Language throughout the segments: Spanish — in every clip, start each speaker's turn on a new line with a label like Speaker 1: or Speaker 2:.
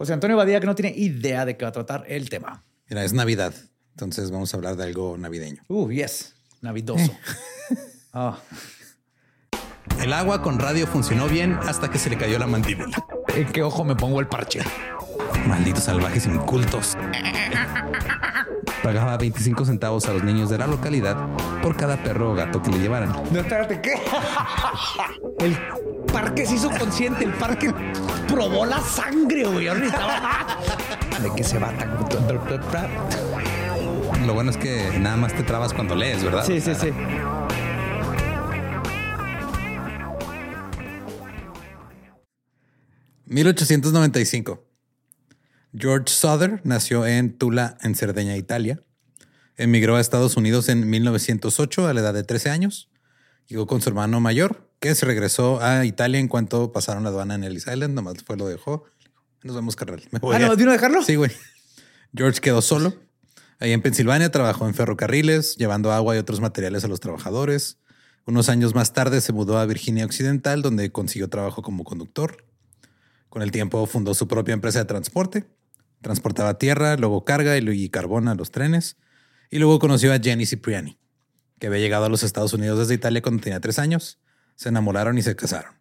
Speaker 1: José Antonio Badía, que no tiene idea de qué va a tratar el tema.
Speaker 2: Mira, es Navidad, entonces vamos a hablar de algo navideño.
Speaker 1: Uh, yes, navidoso. Ah,
Speaker 2: El agua con radio funcionó bien hasta que se le cayó la mandíbula.
Speaker 1: ¿En qué ojo me pongo el parche?
Speaker 2: Malditos salvajes incultos. Pagaba 25 centavos a los niños de la localidad por cada perro o gato que le llevaran.
Speaker 1: No, espérate, ¿qué? El parque se hizo consciente, el parque probó la sangre, güey. Necesitaba- ¿De qué se va tan...
Speaker 2: Lo bueno es que nada más te trabas cuando lees, ¿verdad?
Speaker 1: Sí, sí, sí.
Speaker 2: ...1895... George Souther nació en Tula, en Cerdeña, Italia. Emigró a Estados Unidos en 1908 a la edad de 13 años. Llegó con su hermano mayor, que se regresó a Italia en cuanto pasaron la aduana en Ellis Island. Nomás fue lo dejó. Nos vemos, carnal. Me voy
Speaker 1: Ah,
Speaker 2: a-
Speaker 1: ¿no? ¿De uno dejarlo?
Speaker 2: Sí, güey. George quedó solo. Ahí en Pensilvania trabajó en ferrocarriles, llevando agua y otros materiales a los trabajadores. Unos años más tarde se mudó a Virginia Occidental, donde consiguió trabajo como conductor. Con el tiempo fundó su propia empresa de transporte. Transportaba tierra, luego carga y, carbón a los trenes. Y luego conoció a Jenny Cipriani, que había llegado a los Estados Unidos desde Italia cuando tenía tres años. Se enamoraron y se casaron.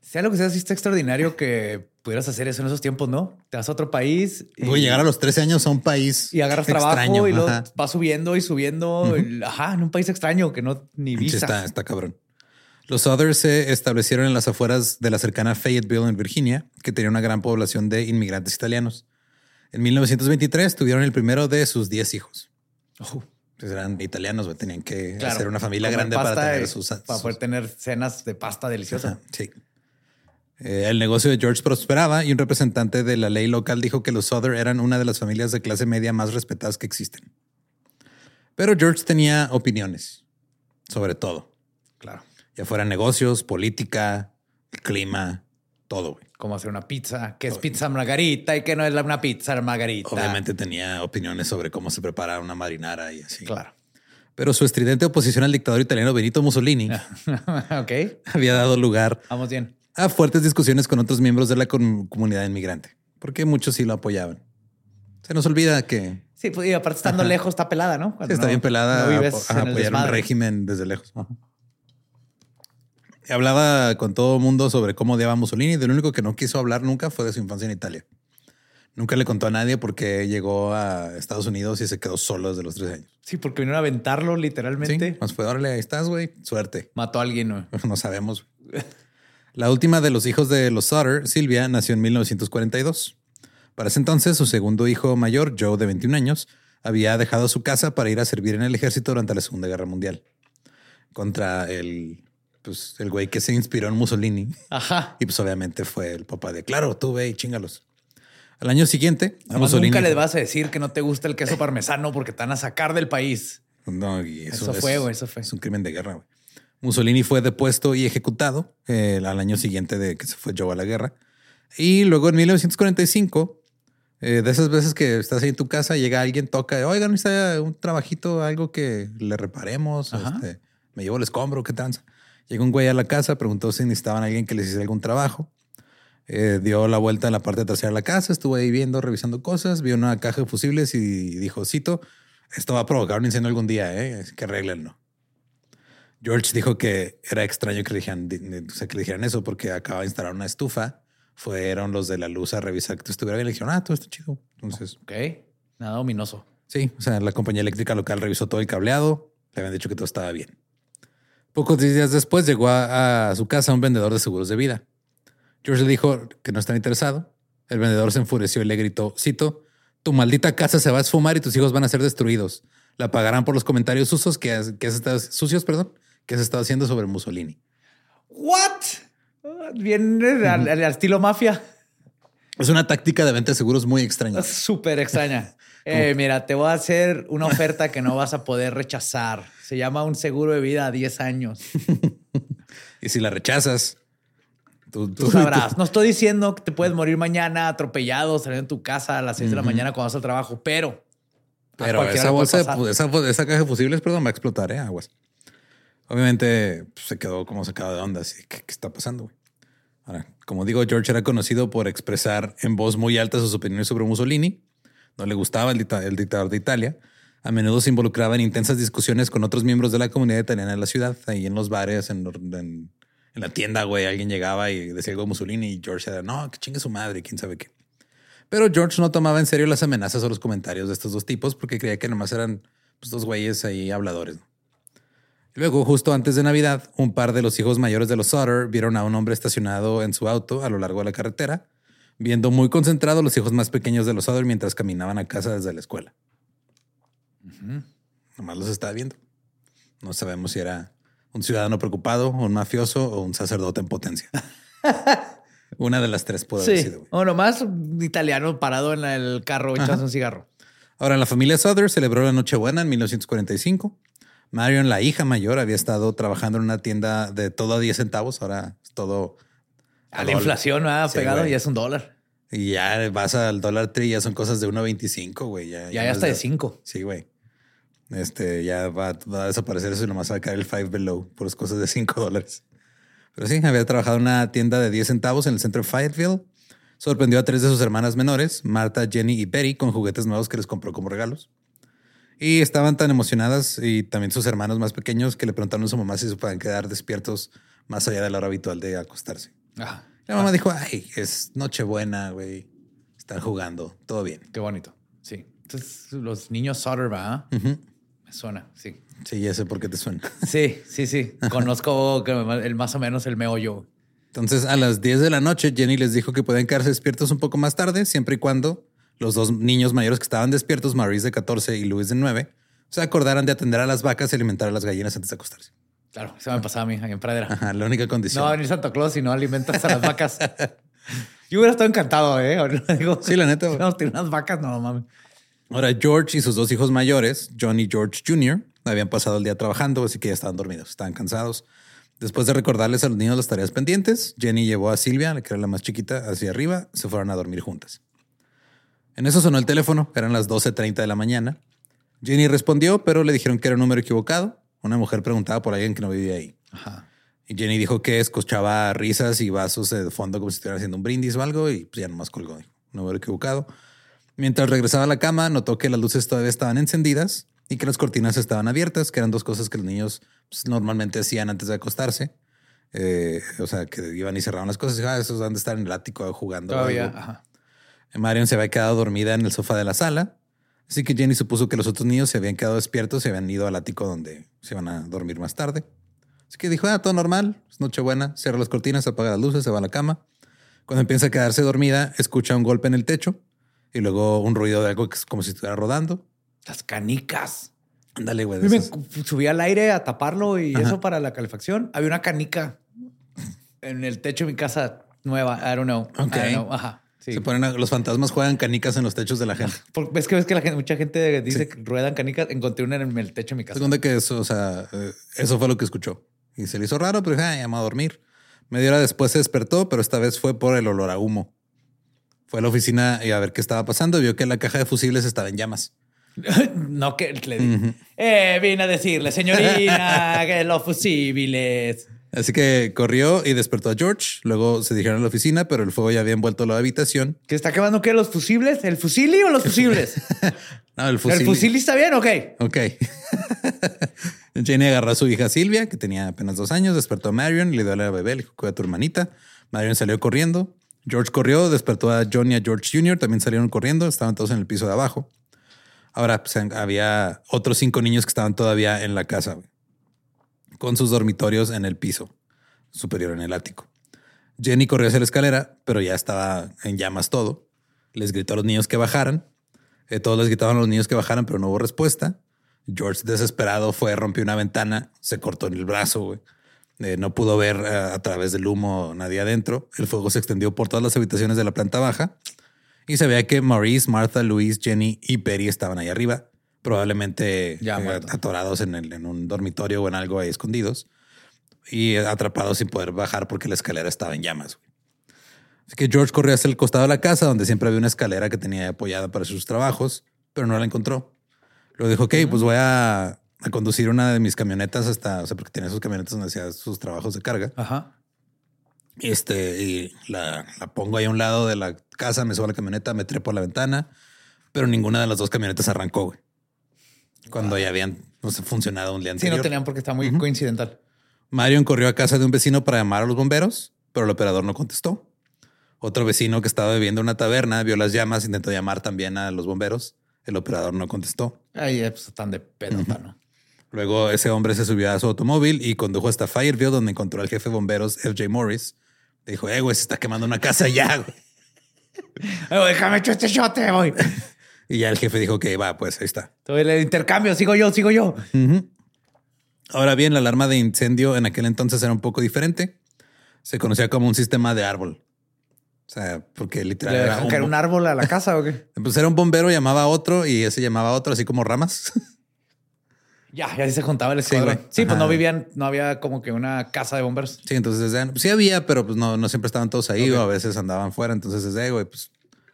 Speaker 1: Sea lo que sea, sí está extraordinario que pudieras hacer eso en esos tiempos, ¿no? Te vas a otro país y,
Speaker 2: Güey, llegar a los 13 años a un país
Speaker 1: y agarras
Speaker 2: extraño.
Speaker 1: trabajo y
Speaker 2: ajá.
Speaker 1: vas subiendo y subiendo. Ajá, en un país extraño que no ni
Speaker 2: Sí,
Speaker 1: visa.
Speaker 2: está, está cabrón. Los Others se establecieron en las afueras de la cercana Fayetteville, en Virginia, que tenía una gran población de inmigrantes italianos. En 1923 tuvieron el primero de sus 10 hijos.
Speaker 1: Oh,
Speaker 2: Pues eran italianos. Tenían que
Speaker 3: Claro,
Speaker 2: hacer una familia grande para tener sus...
Speaker 3: para poder
Speaker 2: sus-
Speaker 3: tener cenas de pasta deliciosa.
Speaker 2: Ajá, sí. Eh, el negocio de George prosperaba y un representante de la ley local dijo que los Souther eran una de las familias de clase media más respetadas que existen. Pero George tenía opiniones sobre todo,
Speaker 3: Claro.
Speaker 2: ya fuera negocios, política, clima, todo. güey.
Speaker 3: Cómo hacer una pizza, que es pizza margarita y que no es una pizza margarita.
Speaker 2: Obviamente tenía opiniones sobre cómo se prepara una marinara y así.
Speaker 3: Claro.
Speaker 2: Pero su estridente oposición al dictador italiano Benito Mussolini
Speaker 3: ok.
Speaker 2: había dado lugar
Speaker 3: Vamos bien.
Speaker 2: a fuertes discusiones con otros miembros de la com- comunidad inmigrante, porque muchos sí lo apoyaban. Se nos olvida que
Speaker 3: Sí, pues, y aparte estando lejos está pelada, ¿no?
Speaker 2: sí, está
Speaker 3: no-
Speaker 2: bien pelada
Speaker 3: no vives
Speaker 2: a apoyar un régimen desde lejos. Hablaba con todo el mundo sobre cómo odiaba a Mussolini. De lo único que no quiso hablar nunca fue de su infancia en Italia. Nunca le contó a nadie porque llegó a Estados Unidos y se quedó solo desde los tres años.
Speaker 3: Sí, porque vinieron a aventarlo
Speaker 2: Sí,
Speaker 3: literalmente.
Speaker 2: nos fue, órale, ahí estás, güey. Suerte.
Speaker 3: Mató a alguien. ¿no?
Speaker 2: No sabemos. La última de los hijos de los Sutter, Silvia, nació en 1942. Para ese entonces, su segundo hijo mayor, Joe, de 21 años, había dejado su casa para ir a servir en el ejército durante la Segunda Guerra Mundial. Contra el, pues, el güey que se inspiró en Mussolini.
Speaker 3: Ajá.
Speaker 2: Y pues obviamente fue el papá de, claro, tú ve y chingalos. Al año siguiente,
Speaker 3: Además,
Speaker 2: Mussolini...
Speaker 3: nunca les vas a decir que no te gusta el queso parmesano porque te van a sacar del país.
Speaker 2: No, y eso,
Speaker 3: Eso fue, güey, eso fue.
Speaker 2: Es un crimen de guerra, güey. Mussolini fue depuesto y ejecutado eh, al año siguiente de que se fue Joe a la guerra. Y luego en 1945, eh, de esas veces que estás ahí en tu casa, llega alguien, toca, oigan, está un trabajito, algo que le reparemos, este, me llevo el escombro, qué tranza. Llegó un güey a la casa, preguntó si necesitaban a alguien que les hiciera algún trabajo. Eh, dio la vuelta en la parte trasera de la casa, estuvo ahí viendo, revisando cosas, vio una caja de fusibles y dijo, cito, esto va a provocar un incendio algún día, ¿eh? Que arréglenlo. George dijo que era extraño que le dijeran, di- o sea, que le dijeran eso porque acaba de instalar una estufa. Fueron los de la luz a revisar que todo estuviera bien. Le dijeron, ah, todo está chido. Entonces,
Speaker 3: Ok. Nada ominoso.
Speaker 2: sí, o sea, la compañía eléctrica local revisó todo el cableado. Le habían dicho que todo estaba bien. Pocos días después llegó a, a su casa un vendedor de seguros de vida. George le dijo que no estaba interesado. El vendedor se enfureció y le gritó, cito, tu maldita casa se va a esfumar y tus hijos van a ser destruidos. La pagarán por los comentarios sucios que has, que has estado, sucios, perdón, que has estado haciendo sobre Mussolini.
Speaker 3: What? Bien eh, al, al estilo mafia.
Speaker 2: Es una táctica de venta de seguros muy extraña.
Speaker 3: Súper extraña. Eh, mira, te voy a hacer una oferta que no vas a poder rechazar. Se llama un seguro de vida a 10 años.
Speaker 2: Y si la rechazas, tú,
Speaker 3: Tú sabrás. No estoy diciendo que te puedes morir mañana atropellado saliendo de tu casa a las 6 de la mañana cuando vas al trabajo, pero.
Speaker 2: Pero esa bolsa, de, esa, esa caja de fusibles, perdón, va a explotar, ¿eh? Aguas. Obviamente pues, se quedó como sacado de onda. Así, ¿qué, qué está pasando? güey? Ahora, como digo, George era conocido por expresar en voz muy alta sus opiniones sobre Mussolini. No le gustaba el, dicta- el dictador de Italia. A menudo se involucraba en intensas discusiones con otros miembros de la comunidad italiana de la ciudad, ahí en los bares, en, la tienda, güey. Alguien llegaba y decía algo de Mussolini y George era, no, que chingue su madre, quién sabe qué. Pero George no tomaba en serio las amenazas o los comentarios de estos dos tipos porque creía que nomás eran pues, dos güeyes ahí habladores. Luego, justo antes de Navidad, un par de los hijos mayores de los Sutter vieron a un hombre estacionado en su auto a lo largo de la carretera, viendo muy concentrados los hijos más pequeños de los Sutter mientras caminaban a casa desde la escuela. Nomás los estaba viendo. No sabemos si era un ciudadano preocupado, un mafioso o un sacerdote en potencia. Una de las tres puede haber sido. güey.
Speaker 3: O nomás un italiano parado en el carro echando un cigarro.
Speaker 2: Ahora, la familia Sutter celebró la Nochebuena en 1945. Marion, la hija mayor, había estado trabajando en una tienda de todo a 10 centavos. Ahora es todo
Speaker 3: A la inflación ha
Speaker 2: Sí,
Speaker 3: pegado
Speaker 2: güey.
Speaker 3: y es un dólar.
Speaker 2: Y ya vas al dólar tree, ya son cosas de 1.25, güey. Ya,
Speaker 3: Ya, ya está de 5.
Speaker 2: Sí, güey. Este ya va, va a desaparecer eso y nomás va a caer el five below por las cosas de 5 dólares. Pero sí, había trabajado en una tienda de 10 centavos en el centro de Fayetteville. Sorprendió a tres de sus hermanas menores, Marta, Jenny y Betty, con juguetes nuevos que les compró como regalos. Y estaban tan emocionadas y también sus hermanos más pequeños que le preguntaron a su mamá si se pueden quedar despiertos más allá de la hora habitual de acostarse.
Speaker 3: Ah,
Speaker 2: La mamá dijo, ay, es Nochebuena, güey. Están jugando, todo bien.
Speaker 3: qué bonito. Sí. Entonces, los niños Sutter. Me suena, sí.
Speaker 2: Sí, ya sé por qué te suena.
Speaker 3: Sí, sí, sí. Conozco que el más o menos el meollo.
Speaker 2: Entonces, a las 10 de la noche, Jenny les dijo que pueden quedarse despiertos un poco más tarde, siempre y cuando los dos niños mayores que estaban despiertos, Maurice de 14 y Luis de 9, se acordaran de atender a las vacas y alimentar a las gallinas antes de acostarse.
Speaker 3: Claro, eso me pasaba a mí en Pradera.
Speaker 2: Ajá, la única condición.
Speaker 3: No va a venir Santa Claus si no alimentas a las vacas. Yo hubiera estado encantado, ¿eh? Digo,
Speaker 2: Sí, la neta.
Speaker 3: No, tiene unas vacas, no mames.
Speaker 2: Ahora, George y sus dos hijos mayores, John y George Jr., habían pasado el día trabajando, así que ya estaban dormidos, estaban cansados. Después de recordarles a los niños las tareas pendientes, Jenny llevó a Silvia, la que era la más chiquita, hacia arriba, se fueron a dormir juntas. En eso sonó el teléfono, eran las 12.30 de la mañana. Jenny respondió, pero le dijeron que era un número equivocado. Una mujer preguntaba por alguien que no vivía ahí.
Speaker 3: Ajá.
Speaker 2: Y Jenny dijo que escuchaba risas y vasos de fondo como si estuviera haciendo un brindis o algo y pues ya nomás colgó. Dijo, número equivocado. Mientras regresaba a la cama, notó que las luces todavía estaban encendidas y que las cortinas estaban abiertas, que eran dos cosas que los niños pues, normalmente hacían antes de acostarse. Eh, o sea, que iban y cerraban las cosas. Ah, esos van de estar en el ático jugando.
Speaker 3: Todavía.
Speaker 2: Marion se había quedado dormida en el sofá de la sala. Así que Jenny supuso que los otros niños se habían quedado despiertos y habían ido al ático donde se iban a dormir más tarde. Así que dijo, ah, todo normal, es Nochebuena, cierra las cortinas, apaga las luces, se va a la cama. Cuando empieza a quedarse dormida, escucha un golpe en el techo y luego un ruido de algo que es como si estuviera rodando.
Speaker 3: Las canicas.
Speaker 2: Ándale, güey.
Speaker 3: Me subí al aire a taparlo y eso para la calefacción. Había una canica en el techo de mi casa nueva. I don't know.
Speaker 2: Ok.
Speaker 3: I don't know. Ajá. Sí.
Speaker 2: Se ponen a- los fantasmas juegan canicas en los techos de la gente.
Speaker 3: Porque ves que ves que la gente, mucha gente dice que ruedan canicas. Encontré una en el techo de mi casa.
Speaker 2: Segunda que eso, o sea, eh, eso fue lo que escuchó. Y se le hizo raro, pero dije, ah, me voy a dormir. Media hora después se despertó, pero esta vez fue por el olor a humo. Fue a la oficina y a ver qué estaba pasando. y Vio que la caja de fusibles estaba en llamas.
Speaker 3: no que le di. Eh, vine a decirle, señorina, que los fusibles.
Speaker 2: Así que corrió y despertó a George. Luego se dijeron a la oficina, pero el fuego ya había envuelto la habitación.
Speaker 3: ¿Que está quemando qué? ¿Los fusibles? ¿El fusili o los fusibles?
Speaker 2: No, el fusil.
Speaker 3: ¿El fusili está bien? Ok.
Speaker 2: Ok. Jenny agarró a su hija Silvia, que tenía apenas dos años, despertó a Marion, le dio a la bebé, le dijo, cuida a tu hermanita. Marion salió corriendo. George corrió, despertó a John y a George Jr., también salieron corriendo, estaban todos en el piso de abajo. Ahora, pues, había otros cinco niños que estaban todavía en la casa, güey, con sus dormitorios en el piso superior, en el ático. Jenny corrió hacia la escalera, pero ya estaba en llamas todo. Les gritó a los niños que bajaran. Eh, todos les gritaban a los niños que bajaran, pero no hubo respuesta. George, desesperado, fue, rompió una ventana, se cortó en el brazo. Eh, no pudo ver eh, a través del humo nadie adentro. El fuego se extendió por todas las habitaciones de la planta baja y se veía que Maurice, Martha, Louise, Jenny y Perry estaban ahí arriba, probablemente
Speaker 3: Ya
Speaker 2: eh, atorados en, el- en un dormitorio o en algo ahí escondidos y atrapados sin poder bajar porque la escalera estaba en llamas. Así que George corrió hacia el costado de la casa, donde siempre había una escalera que tenía apoyada para sus trabajos, pero no la encontró. Luego dijo, ok, pues voy a, a conducir una de mis camionetas hasta, o sea, porque tenía sus camionetas donde hacía sus trabajos de carga.
Speaker 3: Ajá.
Speaker 2: Este, y la, la pongo ahí a un lado de la casa, me subo a la camioneta, me trepo a la ventana, pero ninguna de las dos camionetas arrancó, güey. Cuando ya habían sé, funcionado un día
Speaker 3: Sí,
Speaker 2: anterior.
Speaker 3: no tenían porque está muy coincidental.
Speaker 2: Marion corrió a casa de un vecino para llamar a los bomberos, pero el operador no contestó. Otro vecino que estaba bebiendo en una taberna vio las llamas, intentó llamar también a los bomberos. El operador no contestó.
Speaker 3: Ay, pues están de pedota, ¿no?
Speaker 2: Luego ese hombre se subió a su automóvil y condujo hasta Fireville, donde encontró al jefe de bomberos, FJ Morris. Le dijo, eh, güey, se está quemando una casa ya, güey.
Speaker 3: Déjame echar este shote, voy.
Speaker 2: Y ya el jefe dijo que va, pues ahí está.
Speaker 3: Todo el intercambio, sigo yo, sigo yo.
Speaker 2: Ahora bien, la alarma de incendio en aquel entonces era un poco diferente. Se conocía como un sistema de árbol. O sea, porque literal
Speaker 3: ¿Le
Speaker 2: un,
Speaker 3: caer un árbol a la casa o qué?
Speaker 2: pues era un bombero, llamaba a otro y ese llamaba a otro, así como ramas.
Speaker 3: Ya, ya se juntaba el escuadrón. Sí, pues no vivían, no había como que una casa de bomberos.
Speaker 2: Sí, entonces sí había, pero pues no, no siempre estaban todos ahí o a veces andaban fuera. Entonces es de, güey, pues,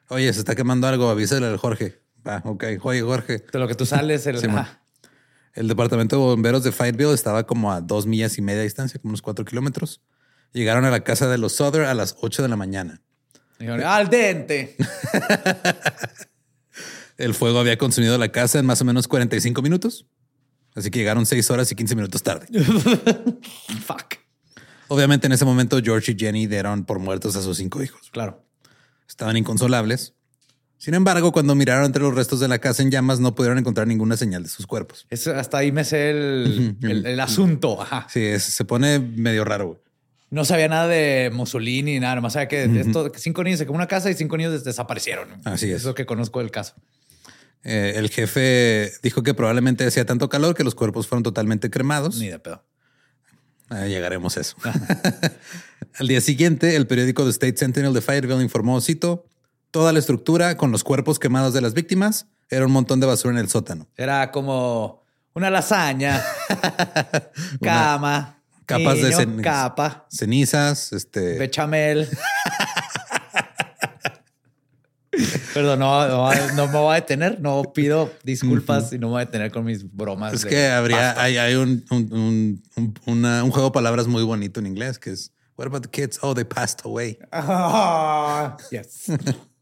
Speaker 2: oye, se está quemando algo, avísale al Jorge. Va, ok, oye, Jorge.
Speaker 3: De lo que tú sales, el,
Speaker 2: Sí,
Speaker 3: ajá.
Speaker 2: El departamento de bomberos de Fayetteville estaba como a dos millas y media de distancia, como unos cuatro kilómetros. Llegaron a la casa de los Souther a las 8 de la mañana.
Speaker 3: Dijeron, al dente.
Speaker 2: El fuego había consumido la casa en más o menos 45 minutos. Así que llegaron 6 horas y 15 minutos tarde.
Speaker 3: Fuck.
Speaker 2: Obviamente en ese momento George y Jenny dieron por muertos a sus cinco hijos.
Speaker 3: Claro.
Speaker 2: Estaban inconsolables. Sin embargo, cuando miraron entre los restos de la casa en llamas, no pudieron encontrar ninguna señal de sus cuerpos.
Speaker 3: Eso, hasta ahí me sé el, el- el asunto. Ajá.
Speaker 2: Sí, es- se pone medio raro. güey.
Speaker 3: No sabía nada de Mussolini ni nada, más sabía que esto, cinco niños se quemó una casa y cinco niños des- desaparecieron.
Speaker 2: Así es.
Speaker 3: Es lo que conozco del caso.
Speaker 2: Eh, el jefe dijo que probablemente hacía tanto calor que los cuerpos fueron totalmente cremados.
Speaker 3: Ni de pedo.
Speaker 2: Ah, llegaremos a eso. Al día siguiente, el periódico The State Sentinel de Fayetteville informó, cito, toda la estructura con los cuerpos quemados de las víctimas era un montón de basura en el sótano.
Speaker 3: Era como una lasaña, cama,
Speaker 2: capas de
Speaker 3: niño,
Speaker 2: cen-
Speaker 3: capa,
Speaker 2: cenizas, este...
Speaker 3: bechamel. Perdón, no, no, no me voy a detener. No pido disculpas y no me voy a detener con mis bromas.
Speaker 2: Es que habría, hay, hay un, un, un- una- un juego de palabras muy bonito en inglés que es What about the kids? Oh, they passed away.
Speaker 3: Ah, yes.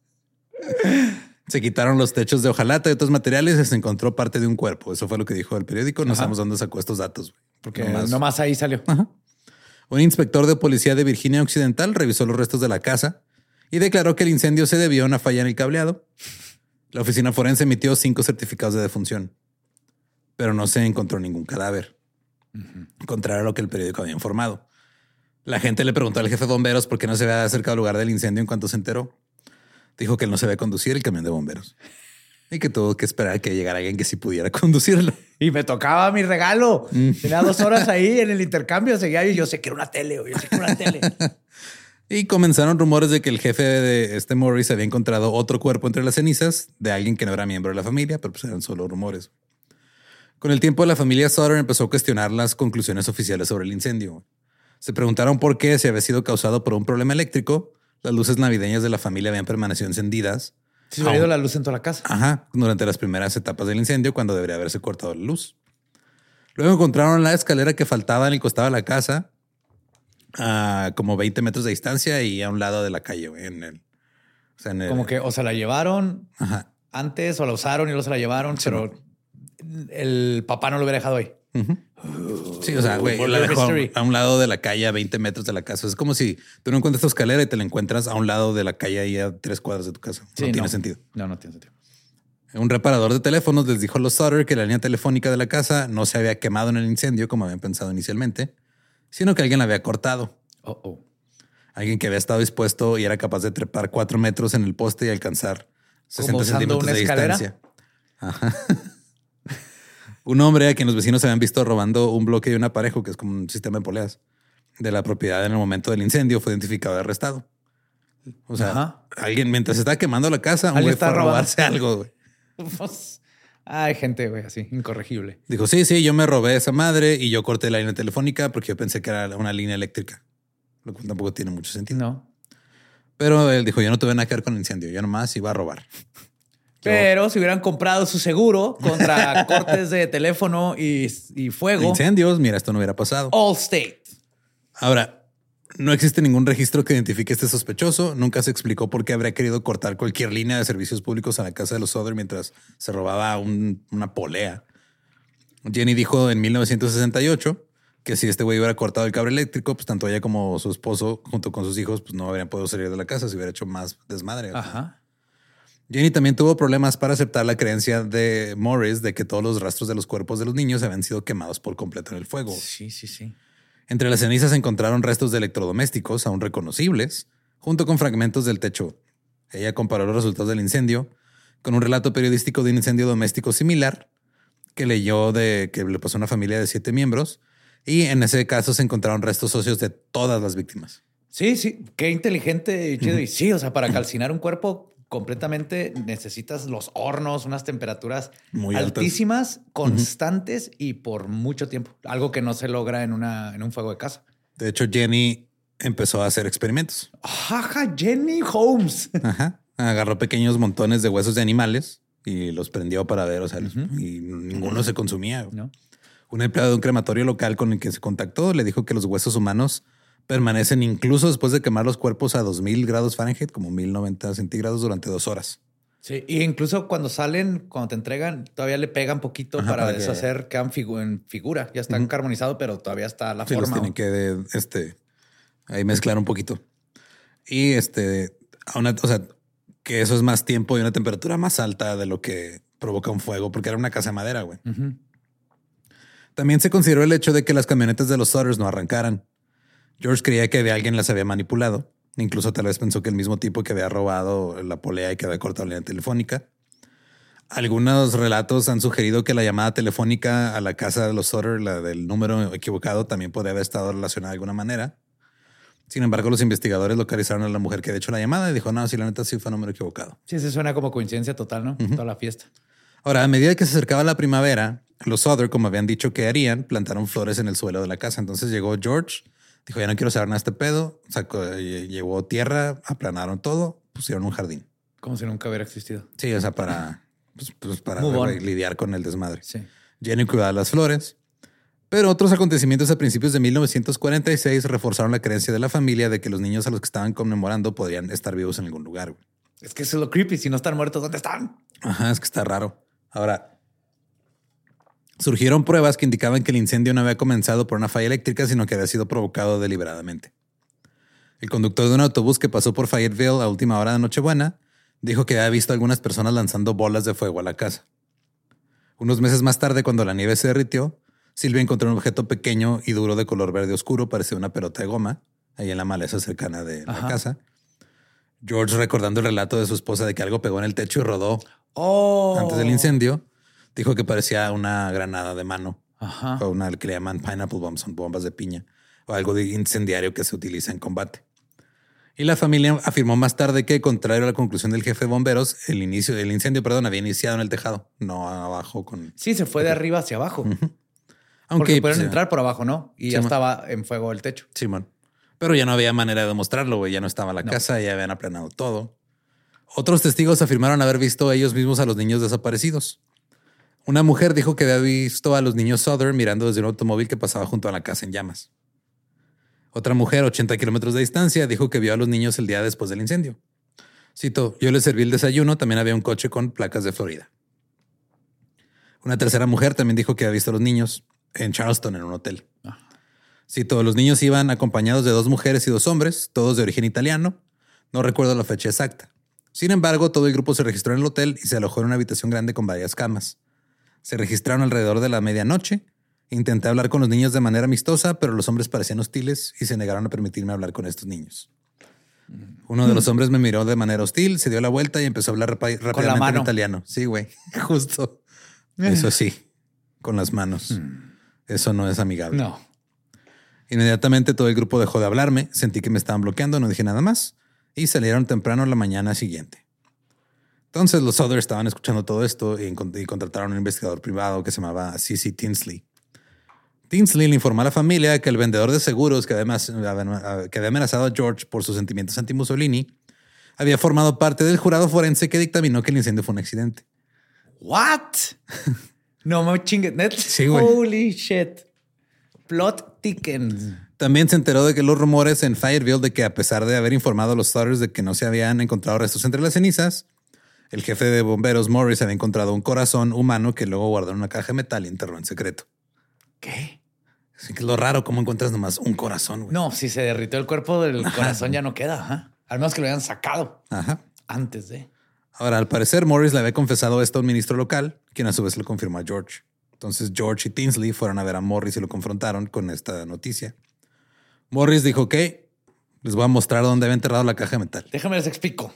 Speaker 2: Se quitaron los techos de hojalata y otros materiales y se encontró parte de un cuerpo. Eso fue lo que dijo el periódico. No sabemos dónde sacó estos datos.
Speaker 3: Porque
Speaker 2: Nomás-
Speaker 3: nomás, ahí salió.
Speaker 2: Un inspector de policía de Virginia Occidental revisó los restos de la casa y declaró que el incendio se debió a una falla en el cableado. La oficina forense emitió cinco certificados de defunción, pero no se encontró ningún cadáver, contrario a lo que el periódico había informado. La gente le preguntó al jefe de bomberos por qué no se había acercado al lugar del incendio en cuanto se enteró. Dijo que él no sabía conducir el camión de bomberos y que tuvo que esperar a que llegara alguien que sí pudiera conducirlo.
Speaker 3: Y me tocaba mi regalo. Tenía dos horas ahí en el intercambio. Seguía y yo sé que era una tele. güey, Yo sé que era una tele.
Speaker 2: Y comenzaron rumores de que el jefe de este Morris había encontrado otro cuerpo entre las cenizas de alguien que no era miembro de la familia, pero pues eran solo rumores. Con el tiempo, la familia Sutter empezó a cuestionar las conclusiones oficiales sobre el incendio. Se preguntaron por qué, si había sido causado por un problema eléctrico, las luces navideñas de la familia habían permanecido encendidas.
Speaker 3: Se me ha ido la luz en toda la casa.
Speaker 2: Ajá, durante las primeras etapas del incendio, cuando debería haberse cortado la luz. Luego encontraron la escalera que faltaba en el costado de la casa, a como 20 metros de distancia y a un lado de la calle, güey, en el. O sea, en el-
Speaker 3: Como que o se la llevaron
Speaker 2: Ajá.
Speaker 3: antes o la usaron y luego se la llevaron, pero el papá no lo hubiera dejado ahí.
Speaker 2: Sí, o sea, güey, la dejó a un lado de la calle a 20 metros de la casa. Es como si tú no encuentras tu escalera y te la encuentras a un lado de la calle ahí a tres cuadras de tu casa.
Speaker 3: Sí,
Speaker 2: no tiene sentido.
Speaker 3: No, no tiene sentido.
Speaker 2: Un reparador de teléfonos les dijo a los Sutter que la línea telefónica de la casa no se había quemado en el incendio como habían pensado inicialmente, sino que alguien la había cortado.
Speaker 3: Oh, oh.
Speaker 2: Alguien que había estado dispuesto y era capaz de trepar cuatro metros en el poste y alcanzar 60
Speaker 3: usando
Speaker 2: centímetros
Speaker 3: una
Speaker 2: de
Speaker 3: escalera?
Speaker 2: distancia. Ajá. un hombre a quien los vecinos habían visto robando un bloque de un aparejo, que es como un sistema de poleas, de la propiedad en el momento del incendio, fue identificado y arrestado. O sea,
Speaker 3: Ajá.
Speaker 2: alguien mientras estaba quemando la casa, un
Speaker 3: Alguien
Speaker 2: güey fue a
Speaker 3: está
Speaker 2: robarse algo.
Speaker 3: Pues, Hay gente, güey, así, incorregible.
Speaker 2: Dijo, sí, sí, yo me robé esa madre y yo corté la línea telefónica porque yo pensé que era una línea eléctrica, lo cual tampoco tiene mucho sentido.
Speaker 3: No.
Speaker 2: Pero él dijo, yo no tuve nada que ver con el incendio, yo nomás iba a robar.
Speaker 3: Pero si hubieran comprado su seguro contra cortes de teléfono y, y fuego,
Speaker 2: Incendios, mira, esto no hubiera pasado.
Speaker 3: Allstate.
Speaker 2: Ahora, no existe ningún registro que identifique a este sospechoso. Nunca se explicó por qué habría querido cortar cualquier línea de servicios públicos a la casa de los Soder mientras se robaba un- una polea. Jenny dijo en 1968 que si este güey hubiera cortado el cable eléctrico, pues tanto ella como su esposo, junto con sus hijos, pues no habrían podido salir de la casa, se hubiera hecho más desmadre.
Speaker 3: Ajá.
Speaker 2: Jenny también tuvo problemas para aceptar la creencia de Morris de que todos los rastros de los cuerpos de los niños habían sido quemados por completo en el fuego.
Speaker 3: Sí, sí, sí.
Speaker 2: Entre las cenizas se encontraron restos de electrodomésticos aún reconocibles, junto con fragmentos del techo. Ella comparó los resultados del incendio con un relato periodístico de un incendio doméstico similar que leyó de que le pasó a una familia de siete miembros y en ese caso se encontraron restos óseos de todas las víctimas.
Speaker 3: Sí, sí, qué inteligente y chido. Y sí, o sea, para calcinar un cuerpo completamente necesitas los hornos, unas temperaturas
Speaker 2: Muy altas.
Speaker 3: altísimas, constantes y por mucho tiempo. Algo que no se logra en, una, en un fuego de casa.
Speaker 2: De hecho, Jenny empezó a hacer experimentos.
Speaker 3: Jaja, Jenny Holmes.
Speaker 2: Ajá. Agarró pequeños montones de huesos de animales y los prendió para ver, o sea, y ninguno se consumía.
Speaker 3: ¿No?
Speaker 2: Un empleado de un crematorio local con el que se contactó le dijo que los huesos humanos permanecen incluso después de quemar los cuerpos a 2000 grados Fahrenheit, como 1090 centígrados durante dos horas.
Speaker 3: Sí, y incluso cuando salen, cuando te entregan, todavía le pegan poquito
Speaker 2: Ajá,
Speaker 3: para,
Speaker 2: para que-
Speaker 3: deshacer, quedan figu- en figura. Ya está carbonizado, pero todavía está la
Speaker 2: Sí, los
Speaker 3: forma.
Speaker 2: tienen que de- este, ahí mezclar un poquito. Y este, a una, o sea, que eso es más tiempo y una temperatura más alta de lo que provoca un fuego, porque era una casa de madera, güey. También se consideró el hecho de que las camionetas de los Sutters no arrancaran. George creía que de alguien las había manipulado. Incluso tal vez pensó que el mismo tipo que había robado la polea y que había cortado la línea telefónica. Algunos relatos han sugerido que la llamada telefónica a la casa de los Sutter, la del número equivocado, también podría haber estado relacionada de alguna manera. Sin embargo, los investigadores localizaron a la mujer que había hecho la llamada y dijo, no, si la neta sí fue número equivocado.
Speaker 3: Sí, se suena como coincidencia total, ¿no? Toda la fiesta.
Speaker 2: Ahora, a medida que se acercaba la primavera, los Sutter, como habían dicho que harían, plantaron flores en el suelo de la casa. Entonces llegó George, dijo, ya no quiero saber nada de este pedo, sacó, eh, llevó tierra, aplanaron todo, pusieron un jardín.
Speaker 3: Como si nunca hubiera existido.
Speaker 2: Sí, o sea, para, pues, pues, para lidiar con el desmadre.
Speaker 3: Sí.
Speaker 2: Jenny cuidaba las flores. Pero otros acontecimientos a principios de 1946 reforzaron la creencia de la familia de que los niños a los que estaban conmemorando podrían estar vivos en algún lugar. güey.
Speaker 3: Es que eso es lo creepy. Si no están muertos, ¿dónde están?
Speaker 2: Ajá, es que está raro. Ahora, surgieron pruebas que indicaban que el incendio no había comenzado por una falla eléctrica, sino que había sido provocado deliberadamente. El conductor de un autobús que pasó por Fayetteville a última hora de Nochebuena dijo que había visto a algunas personas lanzando bolas de fuego a la casa. Unos meses más tarde, cuando la nieve se derritió, Silvia encontró un objeto pequeño y duro de color verde oscuro, parecía una pelota de goma, ahí en la maleza cercana de la casa. George, recordando el relato de su esposa de que algo pegó en el techo y rodó
Speaker 3: Oh.
Speaker 2: antes del incendio, dijo que parecía una granada de mano
Speaker 3: Ajá.
Speaker 2: o una que le llaman pineapple bombs, son bombas de piña o algo de incendiario que se utiliza en combate. Y la familia afirmó más tarde que, contrario a la conclusión del jefe de bomberos, el inicio del incendio, perdón, había iniciado en el tejado, no abajo con.
Speaker 3: Sí, se fue de arriba hacia abajo.
Speaker 2: Aunque
Speaker 3: Porque pudieron
Speaker 2: pues,
Speaker 3: entrar por abajo, ¿no? Y
Speaker 2: Sí,
Speaker 3: ya estaba en fuego el techo.
Speaker 2: Simón. Pero ya no había manera de demostrarlo, güey. Ya no estaba la casa, ya habían aplanado todo. Otros testigos afirmaron haber visto ellos mismos a los niños desaparecidos. Una mujer dijo que había visto a los niños Souther mirando desde un automóvil que pasaba junto a la casa en llamas. Otra mujer, 80 kilómetros de distancia, dijo que vio a los niños el día después del incendio. Cito, yo les serví el desayuno, también había un coche con placas de Florida. Una tercera mujer también dijo que había visto a los niños en Charleston en un hotel. Sí, todos los niños iban acompañados de dos mujeres y dos hombres, todos de origen italiano. No recuerdo la fecha exacta. Sin embargo, todo el grupo se registró en el hotel y se alojó en una habitación grande con varias camas. Se registraron alrededor de la medianoche. Intenté hablar con los niños de manera amistosa, pero los hombres parecían hostiles y se negaron a permitirme hablar con estos niños. Uno de los hombres me miró de manera hostil, se dio la vuelta y empezó a hablar rápidamente en
Speaker 3: mano.
Speaker 2: italiano. Sí, güey, justo. Eso sí, con las manos. Eso no es amigable.
Speaker 3: No.
Speaker 2: Inmediatamente todo el grupo dejó de hablarme, sentí que me estaban bloqueando, no dije nada más y salieron temprano la mañana siguiente. Entonces los Others estaban escuchando todo esto y, contrataron a un investigador privado que se llamaba C.C. Tinsley. Tinsley le informó a la familia que el vendedor de seguros que además que había amenazado a George por sus sentimientos anti-Mussolini había formado parte del jurado forense que dictaminó que el incendio fue un accidente.
Speaker 3: What? no me chingues. net.
Speaker 2: Sí.
Speaker 3: Holy shit. Plot thickens.
Speaker 2: También se enteró de que los rumores en Fayetteville de que a pesar de haber informado a los Sutters de que no se habían encontrado restos entre las cenizas, el jefe de bomberos Morris había encontrado un corazón humano que luego guardó en una caja de metal y enterró en secreto.
Speaker 3: ¿Qué?
Speaker 2: Así que es lo raro cómo encuentras nomás un corazón. güey.
Speaker 3: No, si se derritió el cuerpo del corazón ya no queda. Al menos que lo hayan sacado
Speaker 2: Ajá.
Speaker 3: antes de.
Speaker 2: Ahora, al parecer, Morris le había confesado esto a un ministro local, quien a su vez lo confirmó a George. Entonces, George y Tinsley fueron a ver a Morris y lo confrontaron con esta noticia. Morris dijo que les voy a mostrar dónde había enterrado la caja de metal.
Speaker 3: Déjame les explico.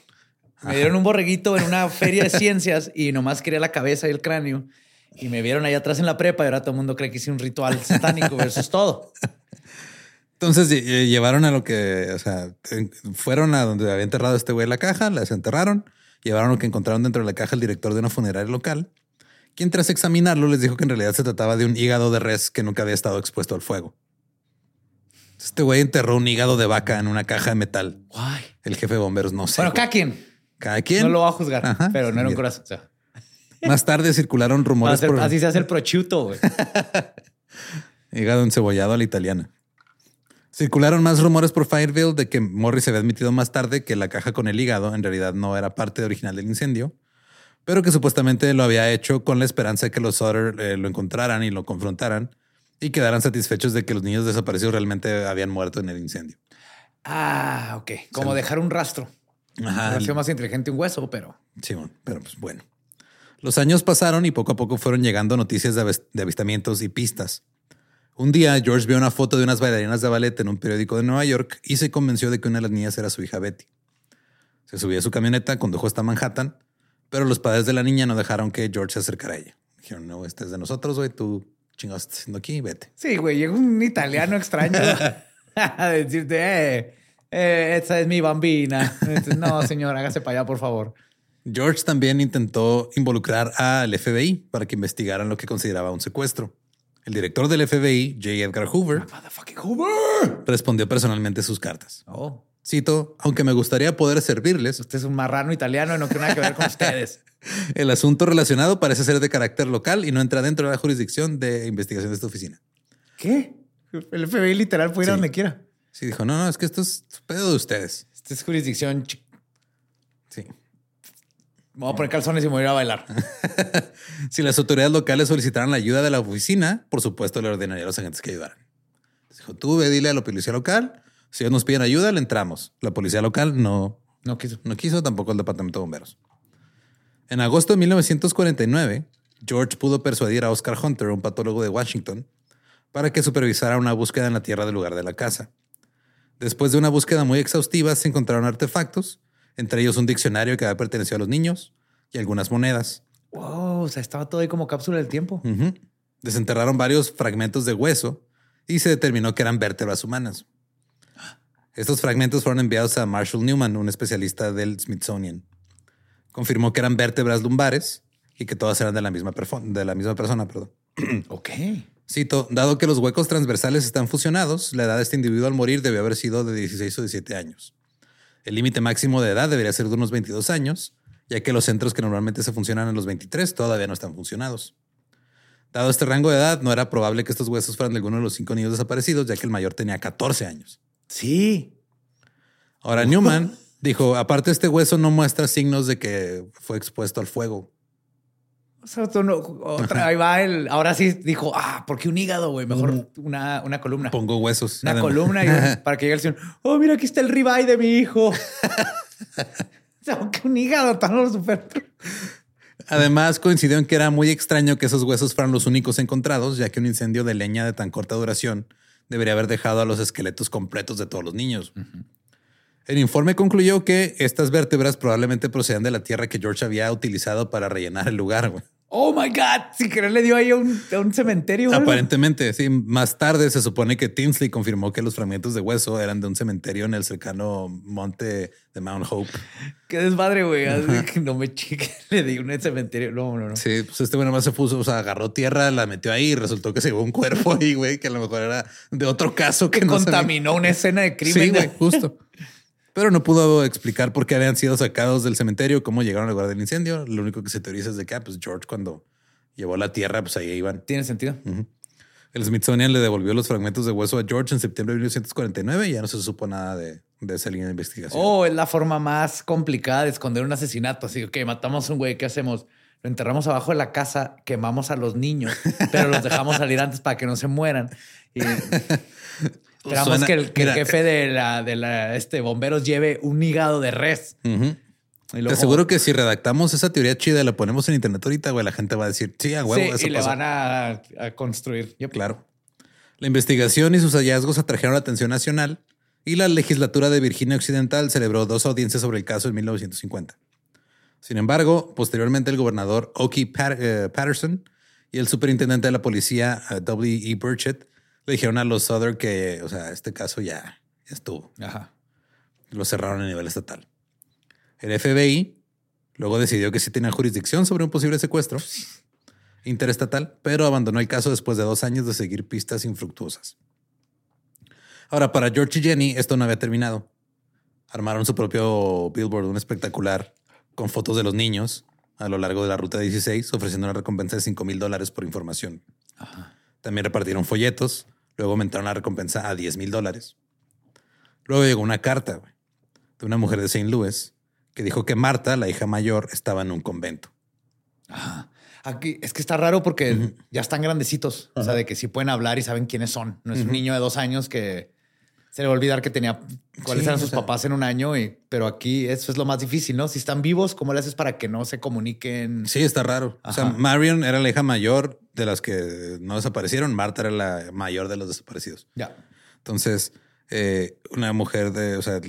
Speaker 3: Me dieron un borreguito en una feria de ciencias y nomás quería la cabeza y el cráneo. Y me vieron ahí atrás en la prepa y ahora todo el mundo cree que hice un ritual satánico. Es todo.
Speaker 2: Entonces lle- llevaron a lo que, o sea, fueron a donde había enterrado este güey la caja, la desenterraron, llevaron lo que encontraron dentro de la caja el director de una funeraria local, quien tras examinarlo les dijo que en realidad se trataba de un hígado de res que nunca había estado expuesto al fuego. Este güey enterró un hígado de vaca en una caja de metal.
Speaker 3: Guay.
Speaker 2: El jefe de bomberos no sé.
Speaker 3: Bueno, cada quien.
Speaker 2: Cada quien.
Speaker 3: No lo va a juzgar,
Speaker 2: Ajá.
Speaker 3: pero no era un corazón. O sea,
Speaker 2: Más tarde circularon rumores por
Speaker 3: así se hace el prosciutto, güey.
Speaker 2: hígado encebollado a la italiana. Circularon más rumores por Fayetteville de que Morris había admitido más tarde que la caja con el hígado en realidad no era parte original del incendio, pero que supuestamente lo había hecho con la esperanza de que los Sutter eh, lo encontraran y lo confrontaran y quedaran satisfechos de que los niños desaparecidos realmente habían muerto en el incendio.
Speaker 3: Ah, ok. Como dejar un rastro.
Speaker 2: Ajá.
Speaker 3: Ha sido más inteligente un hueso, pero
Speaker 2: Simón, pero pues bueno. Los años pasaron y poco a poco fueron llegando noticias de, avistamientos y pistas. Un día, George vio una foto de unas bailarinas de ballet en un periódico de Nueva York y se convenció de que una de las niñas era su hija Betty. Se subió a su camioneta, condujo hasta Manhattan, Pero los padres de la niña no dejaron que George se acercara a ella. Dijeron, no, este es de nosotros, güey, tú chingados estás haciendo aquí, vete.
Speaker 3: Sí, güey, llega un italiano extraño a decirte, eh, eh, esa es mi bambina. Entonces, no, señor, hágase para allá, por favor.
Speaker 2: George también intentó involucrar al FBI para que investigaran lo que consideraba un secuestro. El director del FBI, J. Edgar Hoover, respondió personalmente sus cartas.
Speaker 3: Oh,
Speaker 2: Cito, aunque me gustaría poder servirles,
Speaker 3: usted es un marrano italiano y no tiene nada que ver con ustedes.
Speaker 2: el asunto relacionado parece ser de carácter local y no entra dentro de la jurisdicción de investigación de esta oficina.
Speaker 3: ¿Qué? El FBI literal puede ir a donde quiera.
Speaker 2: Sí, dijo, no, no, es que esto es pedo de ustedes.
Speaker 3: Esta es jurisdicción.
Speaker 2: Sí.
Speaker 3: Me voy a poner calzones y me voy a ir a bailar.
Speaker 2: Si las autoridades locales solicitaran la ayuda de la oficina, por supuesto le ordenaría a los agentes que ayudaran. Dijo, tú ve, dile a la policía local. Si ellos nos piden ayuda, le entramos. La policía local no,
Speaker 3: No quiso.
Speaker 2: no quiso, tampoco el departamento de bomberos. En agosto de 1949, George pudo persuadir a Oscar Hunter, un patólogo de Washington, para que supervisara una búsqueda en la tierra del lugar de la casa. Después de una búsqueda muy exhaustiva, se encontraron artefactos, entre ellos un diccionario que había pertenecido a los niños y algunas monedas.
Speaker 3: Wow, o sea, estaba todo ahí como cápsula del tiempo.
Speaker 2: Desenterraron varios fragmentos de hueso y se determinó que eran vértebras humanas. Estos fragmentos fueron enviados a Marshall Newman, un especialista del Smithsonian. Confirmó que eran vértebras lumbares y que todas eran de la misma, de la misma persona. Perdón.
Speaker 3: Ok.
Speaker 2: Cito, dado que los huecos transversales están fusionados, la edad de este individuo al morir debió haber sido de 16 o 17 años. El límite máximo de edad debería ser de unos 22 años, ya que los centros que normalmente se funcionan en los 23 todavía no están funcionados. Dado este rango de edad, no era probable que estos huesos fueran de alguno de los cinco niños desaparecidos, ya que el mayor tenía 14 años.
Speaker 3: Sí.
Speaker 2: Ahora, Newman dijo, aparte este hueso no muestra signos de que fue expuesto al fuego.
Speaker 3: O sea, tú no- otra, ahí va el. Ahora sí dijo, ah, ¿por qué un hígado, güey? Mejor una, una columna.
Speaker 2: Pongo huesos.
Speaker 3: Una
Speaker 2: Además-
Speaker 3: columna y para que llegue el señor. Oh, mira, aquí está el ribeye de mi hijo. o sea, que un hígado tan super.
Speaker 2: Además, coincidió en que era muy extraño que esos huesos fueran los únicos encontrados, ya que un incendio de leña de tan corta duración debería haber dejado a los esqueletos completos de todos los niños. El informe concluyó que estas vértebras probablemente procedían de la tierra que George había utilizado para rellenar el lugar. güey.
Speaker 3: Oh my God. Si querer le dio ahí a un, a un cementerio.
Speaker 2: Aparentemente, sí. Más tarde se supone que Tinsley confirmó que los fragmentos de hueso eran de un cementerio en el cercano monte de Mount Hope.
Speaker 3: Qué desmadre, güey. No me chique. Le di un cementerio. No, no, no.
Speaker 2: Sí, pues este güey nomás se puso, o sea, agarró tierra, la metió ahí y resultó que se llevó un cuerpo ahí, güey, que a lo mejor era de otro caso que,
Speaker 3: Que
Speaker 2: no sabía.
Speaker 3: contaminó una escena de crimen.
Speaker 2: Sí, güey. justo. Pero no pudo explicar por qué habían sido sacados del cementerio, cómo llegaron al lugar del incendio. Lo único que se teoriza es de que, ah, pues George cuando llevó la tierra, pues ahí iban.
Speaker 3: Tiene sentido.
Speaker 2: El Smithsonian le devolvió los fragmentos de hueso a George en septiembre de 1949 y ya no se supo nada de, de esa línea de investigación.
Speaker 3: Oh, es la forma más complicada de esconder un asesinato. Así que matamos a un güey, ¿qué hacemos? Lo enterramos abajo de la casa, quemamos a los niños, pero los dejamos salir antes para que no se mueran. Y esperamos que el, que el
Speaker 2: mira,
Speaker 3: jefe de la, de la este, bomberos lleve un hígado de res. Y
Speaker 2: Te aseguro que si redactamos esa teoría chida y la ponemos en internet ahorita, güey, la gente va a decir, sí, a huevo,
Speaker 3: Sí,
Speaker 2: eso
Speaker 3: y le
Speaker 2: pasó".
Speaker 3: van a, a construir. Yep.
Speaker 2: Claro. La investigación y sus hallazgos atrajeron la atención nacional y la legislatura de Virginia Occidental celebró dos audiencias sobre el caso en 1950. Sin embargo, posteriormente el gobernador Oki eh, Patterson y el superintendente de la policía eh, W. E. Burchett le dijeron a los Southern que, o sea, este caso ya, ya estuvo.
Speaker 3: Ajá.
Speaker 2: Lo cerraron a nivel estatal. El FBI luego decidió que sí tenía jurisdicción sobre un posible secuestro interestatal, pero abandonó el caso después de dos años de seguir pistas infructuosas. Ahora, para George y Jenny, esto no había terminado. Armaron su propio billboard, un espectacular, con fotos de los niños a lo largo de la ruta 16, ofreciendo una recompensa de 5 mil dólares por información. También repartieron folletos, luego aumentaron la recompensa a 10 mil dólares. Luego llegó una carta de una mujer de St. Louis que dijo que Marta, la hija mayor, estaba en un convento.
Speaker 3: Aquí es que está raro porque ya están grandecitos. O sea, de que sí pueden hablar y saben quiénes son. No es un niño de dos años que se le va a olvidar que tenía cuáles
Speaker 2: Sí,
Speaker 3: eran
Speaker 2: o
Speaker 3: sus
Speaker 2: sea.
Speaker 3: papás en un año. Y, pero aquí eso es lo más difícil, ¿no? Si están vivos, ¿cómo le haces para que no se comuniquen?
Speaker 2: Sí, está raro. O sea. Marion era la hija mayor de las que no desaparecieron. Marta era la mayor de los desaparecidos.
Speaker 3: Ya.
Speaker 2: Entonces, eh, una mujer de, o sea,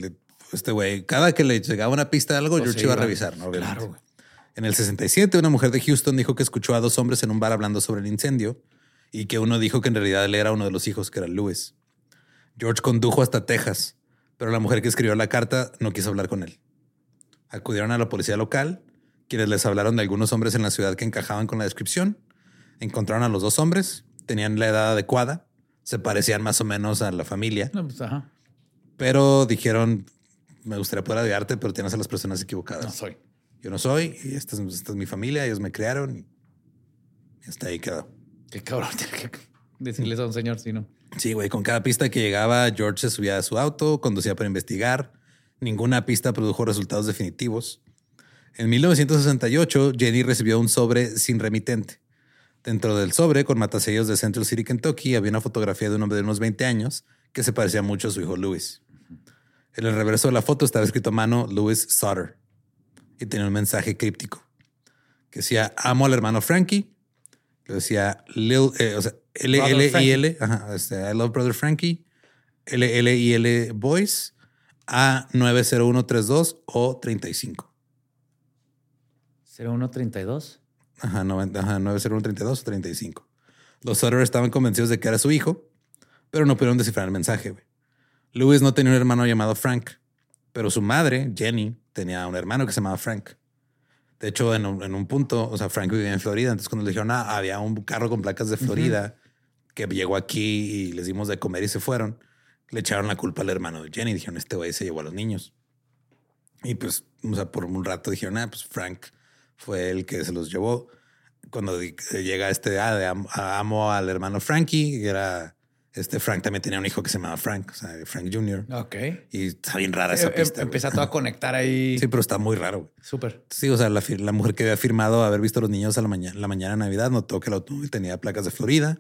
Speaker 2: este güey, cada que le llegaba una pista de algo,
Speaker 3: Pues
Speaker 2: George
Speaker 3: se
Speaker 2: iba a revisar, ¿no? Obviamente.
Speaker 3: Claro.
Speaker 2: En el 67, una mujer de Houston dijo que escuchó a dos hombres en un bar hablando sobre el incendio y que uno dijo que en realidad él era uno de los hijos, que era Lewis. George condujo hasta Texas, pero la mujer que escribió la carta no quiso hablar con él. Acudieron a la policía local, quienes les hablaron de algunos hombres en la ciudad que encajaban con la descripción. Encontraron a los dos hombres, tenían la edad adecuada, se parecían más o menos a la familia,
Speaker 3: No, pues, ajá.
Speaker 2: pero dijeron, me gustaría poder ayudarte, pero tienes a las personas equivocadas.
Speaker 3: No soy.
Speaker 2: Yo no soy, y esta es, esta es mi familia, ellos me crearon y hasta ahí quedó.
Speaker 3: Qué cabrón. tiene que decirles a un señor, si no.
Speaker 2: Sí, güey, con cada pista que llegaba, George se subía a su auto, conducía para investigar. Ninguna pista produjo resultados definitivos. En 1968, Jenny recibió un sobre sin remitente. Dentro del sobre, con matasellos de Central City, Kentucky, había una fotografía de un hombre de unos 20 años que se parecía mucho a su hijo Louis. En el reverso de la foto estaba escrito a mano Louis Sutter y tenía un mensaje críptico que decía amo al hermano Frankie. Le decía Lil, eh, o sea, L L I. L, ajá, este, I love brother Frankie, L L I L boys a 90132 o 35.
Speaker 3: 0132.
Speaker 2: Ajá, 90, ajá 90132 o 35. Los Sutter estaban convencidos de que era su hijo, pero no pudieron descifrar el mensaje. güey. Lewis no tenía un hermano llamado Frank, pero su madre, Jenny, tenía un hermano que se llamaba Frank. De hecho, en un, en un punto, o sea, Frank vivía en Florida. Entonces, cuando le dijeron, ah, había un carro con placas de Florida que llegó aquí y les dimos de comer y se fueron, le echaron la culpa al hermano de Jenny. Dijeron, este güey se llevó a los niños. Y pues, o sea, por un rato dijeron, ah, pues Frank fue el que se los llevó. Cuando di- llega este, ah, de am- a- amo al hermano Frankie, y era este Frank también tenía un hijo que se llamaba Frank, o sea, Frank Jr.
Speaker 3: Ok.
Speaker 2: Y está bien rara esa
Speaker 3: Eh, eh,
Speaker 2: pista.
Speaker 3: Empieza todo a conectar ahí.
Speaker 2: Sí, pero está muy raro. güey.
Speaker 3: Súper.
Speaker 2: Sí, o sea, la, la mujer que había afirmado haber visto a los niños a la, mañana, la mañana de Navidad notó que el automóvil tenía placas de Florida.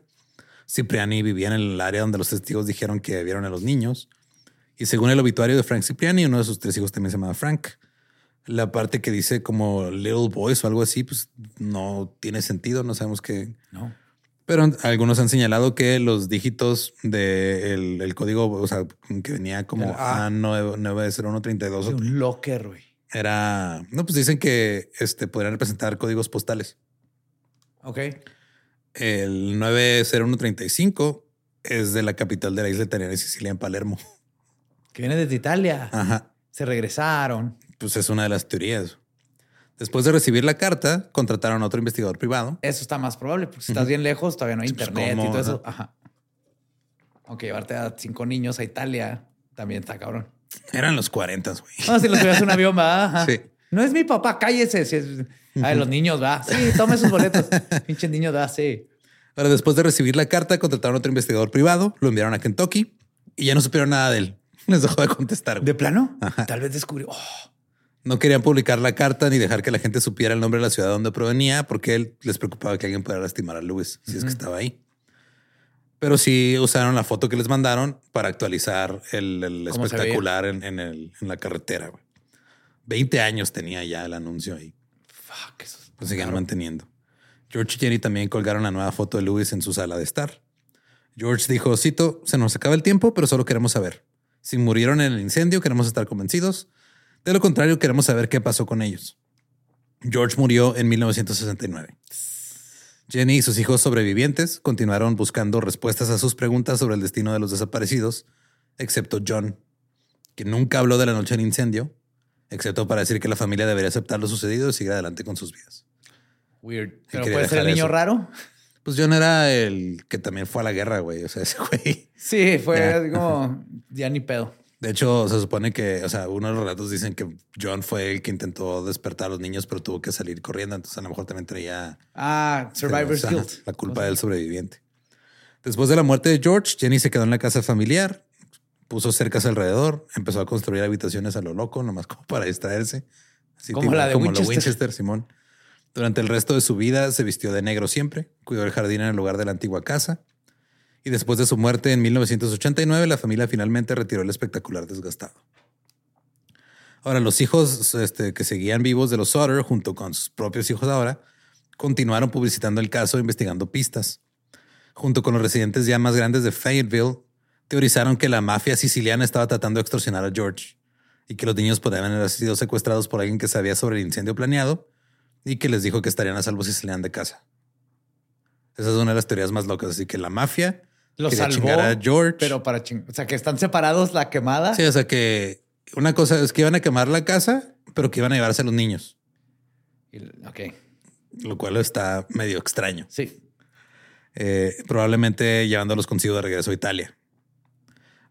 Speaker 2: Cipriani vivía en el área donde los testigos dijeron que vieron a los niños. Y según el obituario de Frank Cipriani, uno de sus tres hijos también se llamaba Frank. La parte que dice como Little Boys o algo así, pues no tiene sentido. No sabemos qué.
Speaker 3: No.
Speaker 2: Pero algunos han señalado que los dígitos del el código, o sea, que venía como
Speaker 3: El A.
Speaker 2: A90132
Speaker 3: Un locker, güey.
Speaker 2: era. No, pues dicen que este podrían representar códigos postales.
Speaker 3: Ok.
Speaker 2: El 90135 es de la capital de la isla italiana de Sicilia, en Palermo.
Speaker 3: Que viene desde Italia.
Speaker 2: Ajá.
Speaker 3: Se regresaron.
Speaker 2: Pues es una de las teorías. Después de recibir la carta, contrataron a otro investigador privado.
Speaker 3: Eso está más probable, porque si estás bien lejos, todavía no hay
Speaker 2: pues,
Speaker 3: internet y todo eso. Ajá. Aunque llevarte a cinco niños a Italia también está cabrón.
Speaker 2: Eran los 40, güey.
Speaker 3: No, si los a un avión, va.
Speaker 2: Sí.
Speaker 3: No es mi papá, cállese. Si es... A ver, los niños, va. Sí, tome sus boletos. Pinches niños, va, sí.
Speaker 2: Ahora, después de recibir la carta, contrataron a otro investigador privado, lo enviaron a Kentucky y ya no supieron nada de él. Les dejó de contestar. güey.
Speaker 3: ¿De plano?
Speaker 2: Ajá.
Speaker 3: Tal vez descubrió. Oh,
Speaker 2: No querían publicar la carta ni dejar que la gente supiera el nombre de la ciudad donde provenía porque él les preocupaba que alguien pudiera lastimar a Lewis si es que estaba ahí. Pero sí usaron la foto que les mandaron para actualizar el, el
Speaker 3: ¿Cómo se
Speaker 2: espectacular en, en el- en la carretera. güey. 20 años tenía ya el anuncio ahí.
Speaker 3: Eso
Speaker 2: Lo seguían manteniendo. George y Jenny también colgaron la nueva foto de Lewis en su sala de estar. George dijo, cito, se nos acaba el tiempo, pero solo queremos saber. Si murieron en el incendio, queremos estar convencidos. De lo contrario, queremos saber qué pasó con ellos. George murió en 1969. Jenny y sus hijos sobrevivientes continuaron buscando respuestas a sus preguntas sobre el destino de los desaparecidos, excepto John, que nunca habló de la noche del incendio, excepto para decir que la familia debería aceptar lo sucedido y seguir adelante con sus vidas.
Speaker 3: Weird. Pero puede ser el niño
Speaker 2: eso.
Speaker 3: raro.
Speaker 2: Pues John era el que también fue a la guerra, güey. O sea, ese güey.
Speaker 3: Sí, fue
Speaker 2: Ya.
Speaker 3: como ya ni pedo.
Speaker 2: De hecho, se supone que, o sea, uno de los relatos dicen que John fue el que intentó despertar a los niños, pero tuvo que salir corriendo. Entonces, a lo mejor también traía
Speaker 3: Ah, Survivor's Guilt.
Speaker 2: la culpa del sobreviviente. Después de la muerte de George, Jenny se quedó en la casa familiar, puso cercas alrededor, empezó a construir habitaciones a lo loco, nomás como para distraerse. Así
Speaker 3: Como
Speaker 2: tipo-
Speaker 3: la de
Speaker 2: como
Speaker 3: Winchester.
Speaker 2: Winchester, Simón. Durante el resto de su vida se vistió de negro siempre, cuidó el jardín en el lugar de la antigua casa. Y después de su muerte en 1989, la familia finalmente retiró el espectacular desgastado. Ahora, los hijos este, que seguían vivos de los Sutter, junto con sus propios hijos ahora, continuaron publicitando el caso e investigando pistas. Junto con los residentes ya más grandes de Fayetteville, teorizaron que la mafia siciliana estaba tratando de extorsionar a George y que los niños podrían haber sido secuestrados por alguien que sabía sobre el incendio planeado y que les dijo que estarían a salvo si salían de casa. Esa es una de las teorías más locas. Así que la mafia
Speaker 3: Lo
Speaker 2: quería
Speaker 3: salvó,
Speaker 2: chingar a George.
Speaker 3: pero para ching... O sea, que están separados la quemada.
Speaker 2: Sí, o sea que una cosa es que iban a quemar la casa, pero que iban a llevarse a los niños,
Speaker 3: ok,
Speaker 2: lo cual está medio extraño.
Speaker 3: sí.
Speaker 2: Eh, probablemente llevándolos consigo de regreso a Italia.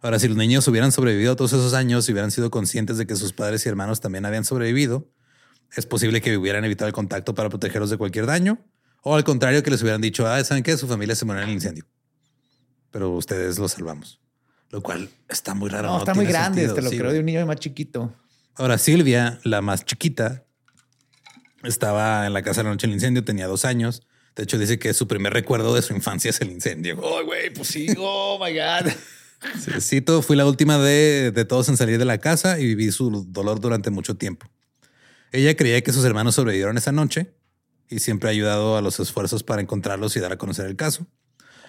Speaker 2: Ahora, si los niños hubieran sobrevivido todos esos años y hubieran sido conscientes de que sus padres y hermanos también habían sobrevivido, es posible que hubieran evitado el contacto para protegerlos de cualquier daño, o al contrario, que les hubieran dicho, ah, ¿saben qué? Su familia se murió en el incendio. Pero ustedes los salvamos. Lo cual está muy raro.
Speaker 3: No, está muy grande.
Speaker 2: sentido.
Speaker 3: Te lo
Speaker 2: Sí,
Speaker 3: creo de un niño más chiquito.
Speaker 2: Ahora, Silvia, la más chiquita, estaba en la casa de la noche del incendio, tenía dos años. De hecho, dice que su primer recuerdo de su infancia es el incendio.
Speaker 3: Oh, güey, pues sí. Oh, my God.
Speaker 2: Cito, fui la última de, de todos en salir de la casa y viví su dolor durante mucho tiempo. Ella creía que sus hermanos sobrevivieron esa noche y siempre ha ayudado a los esfuerzos para encontrarlos y dar a conocer el caso.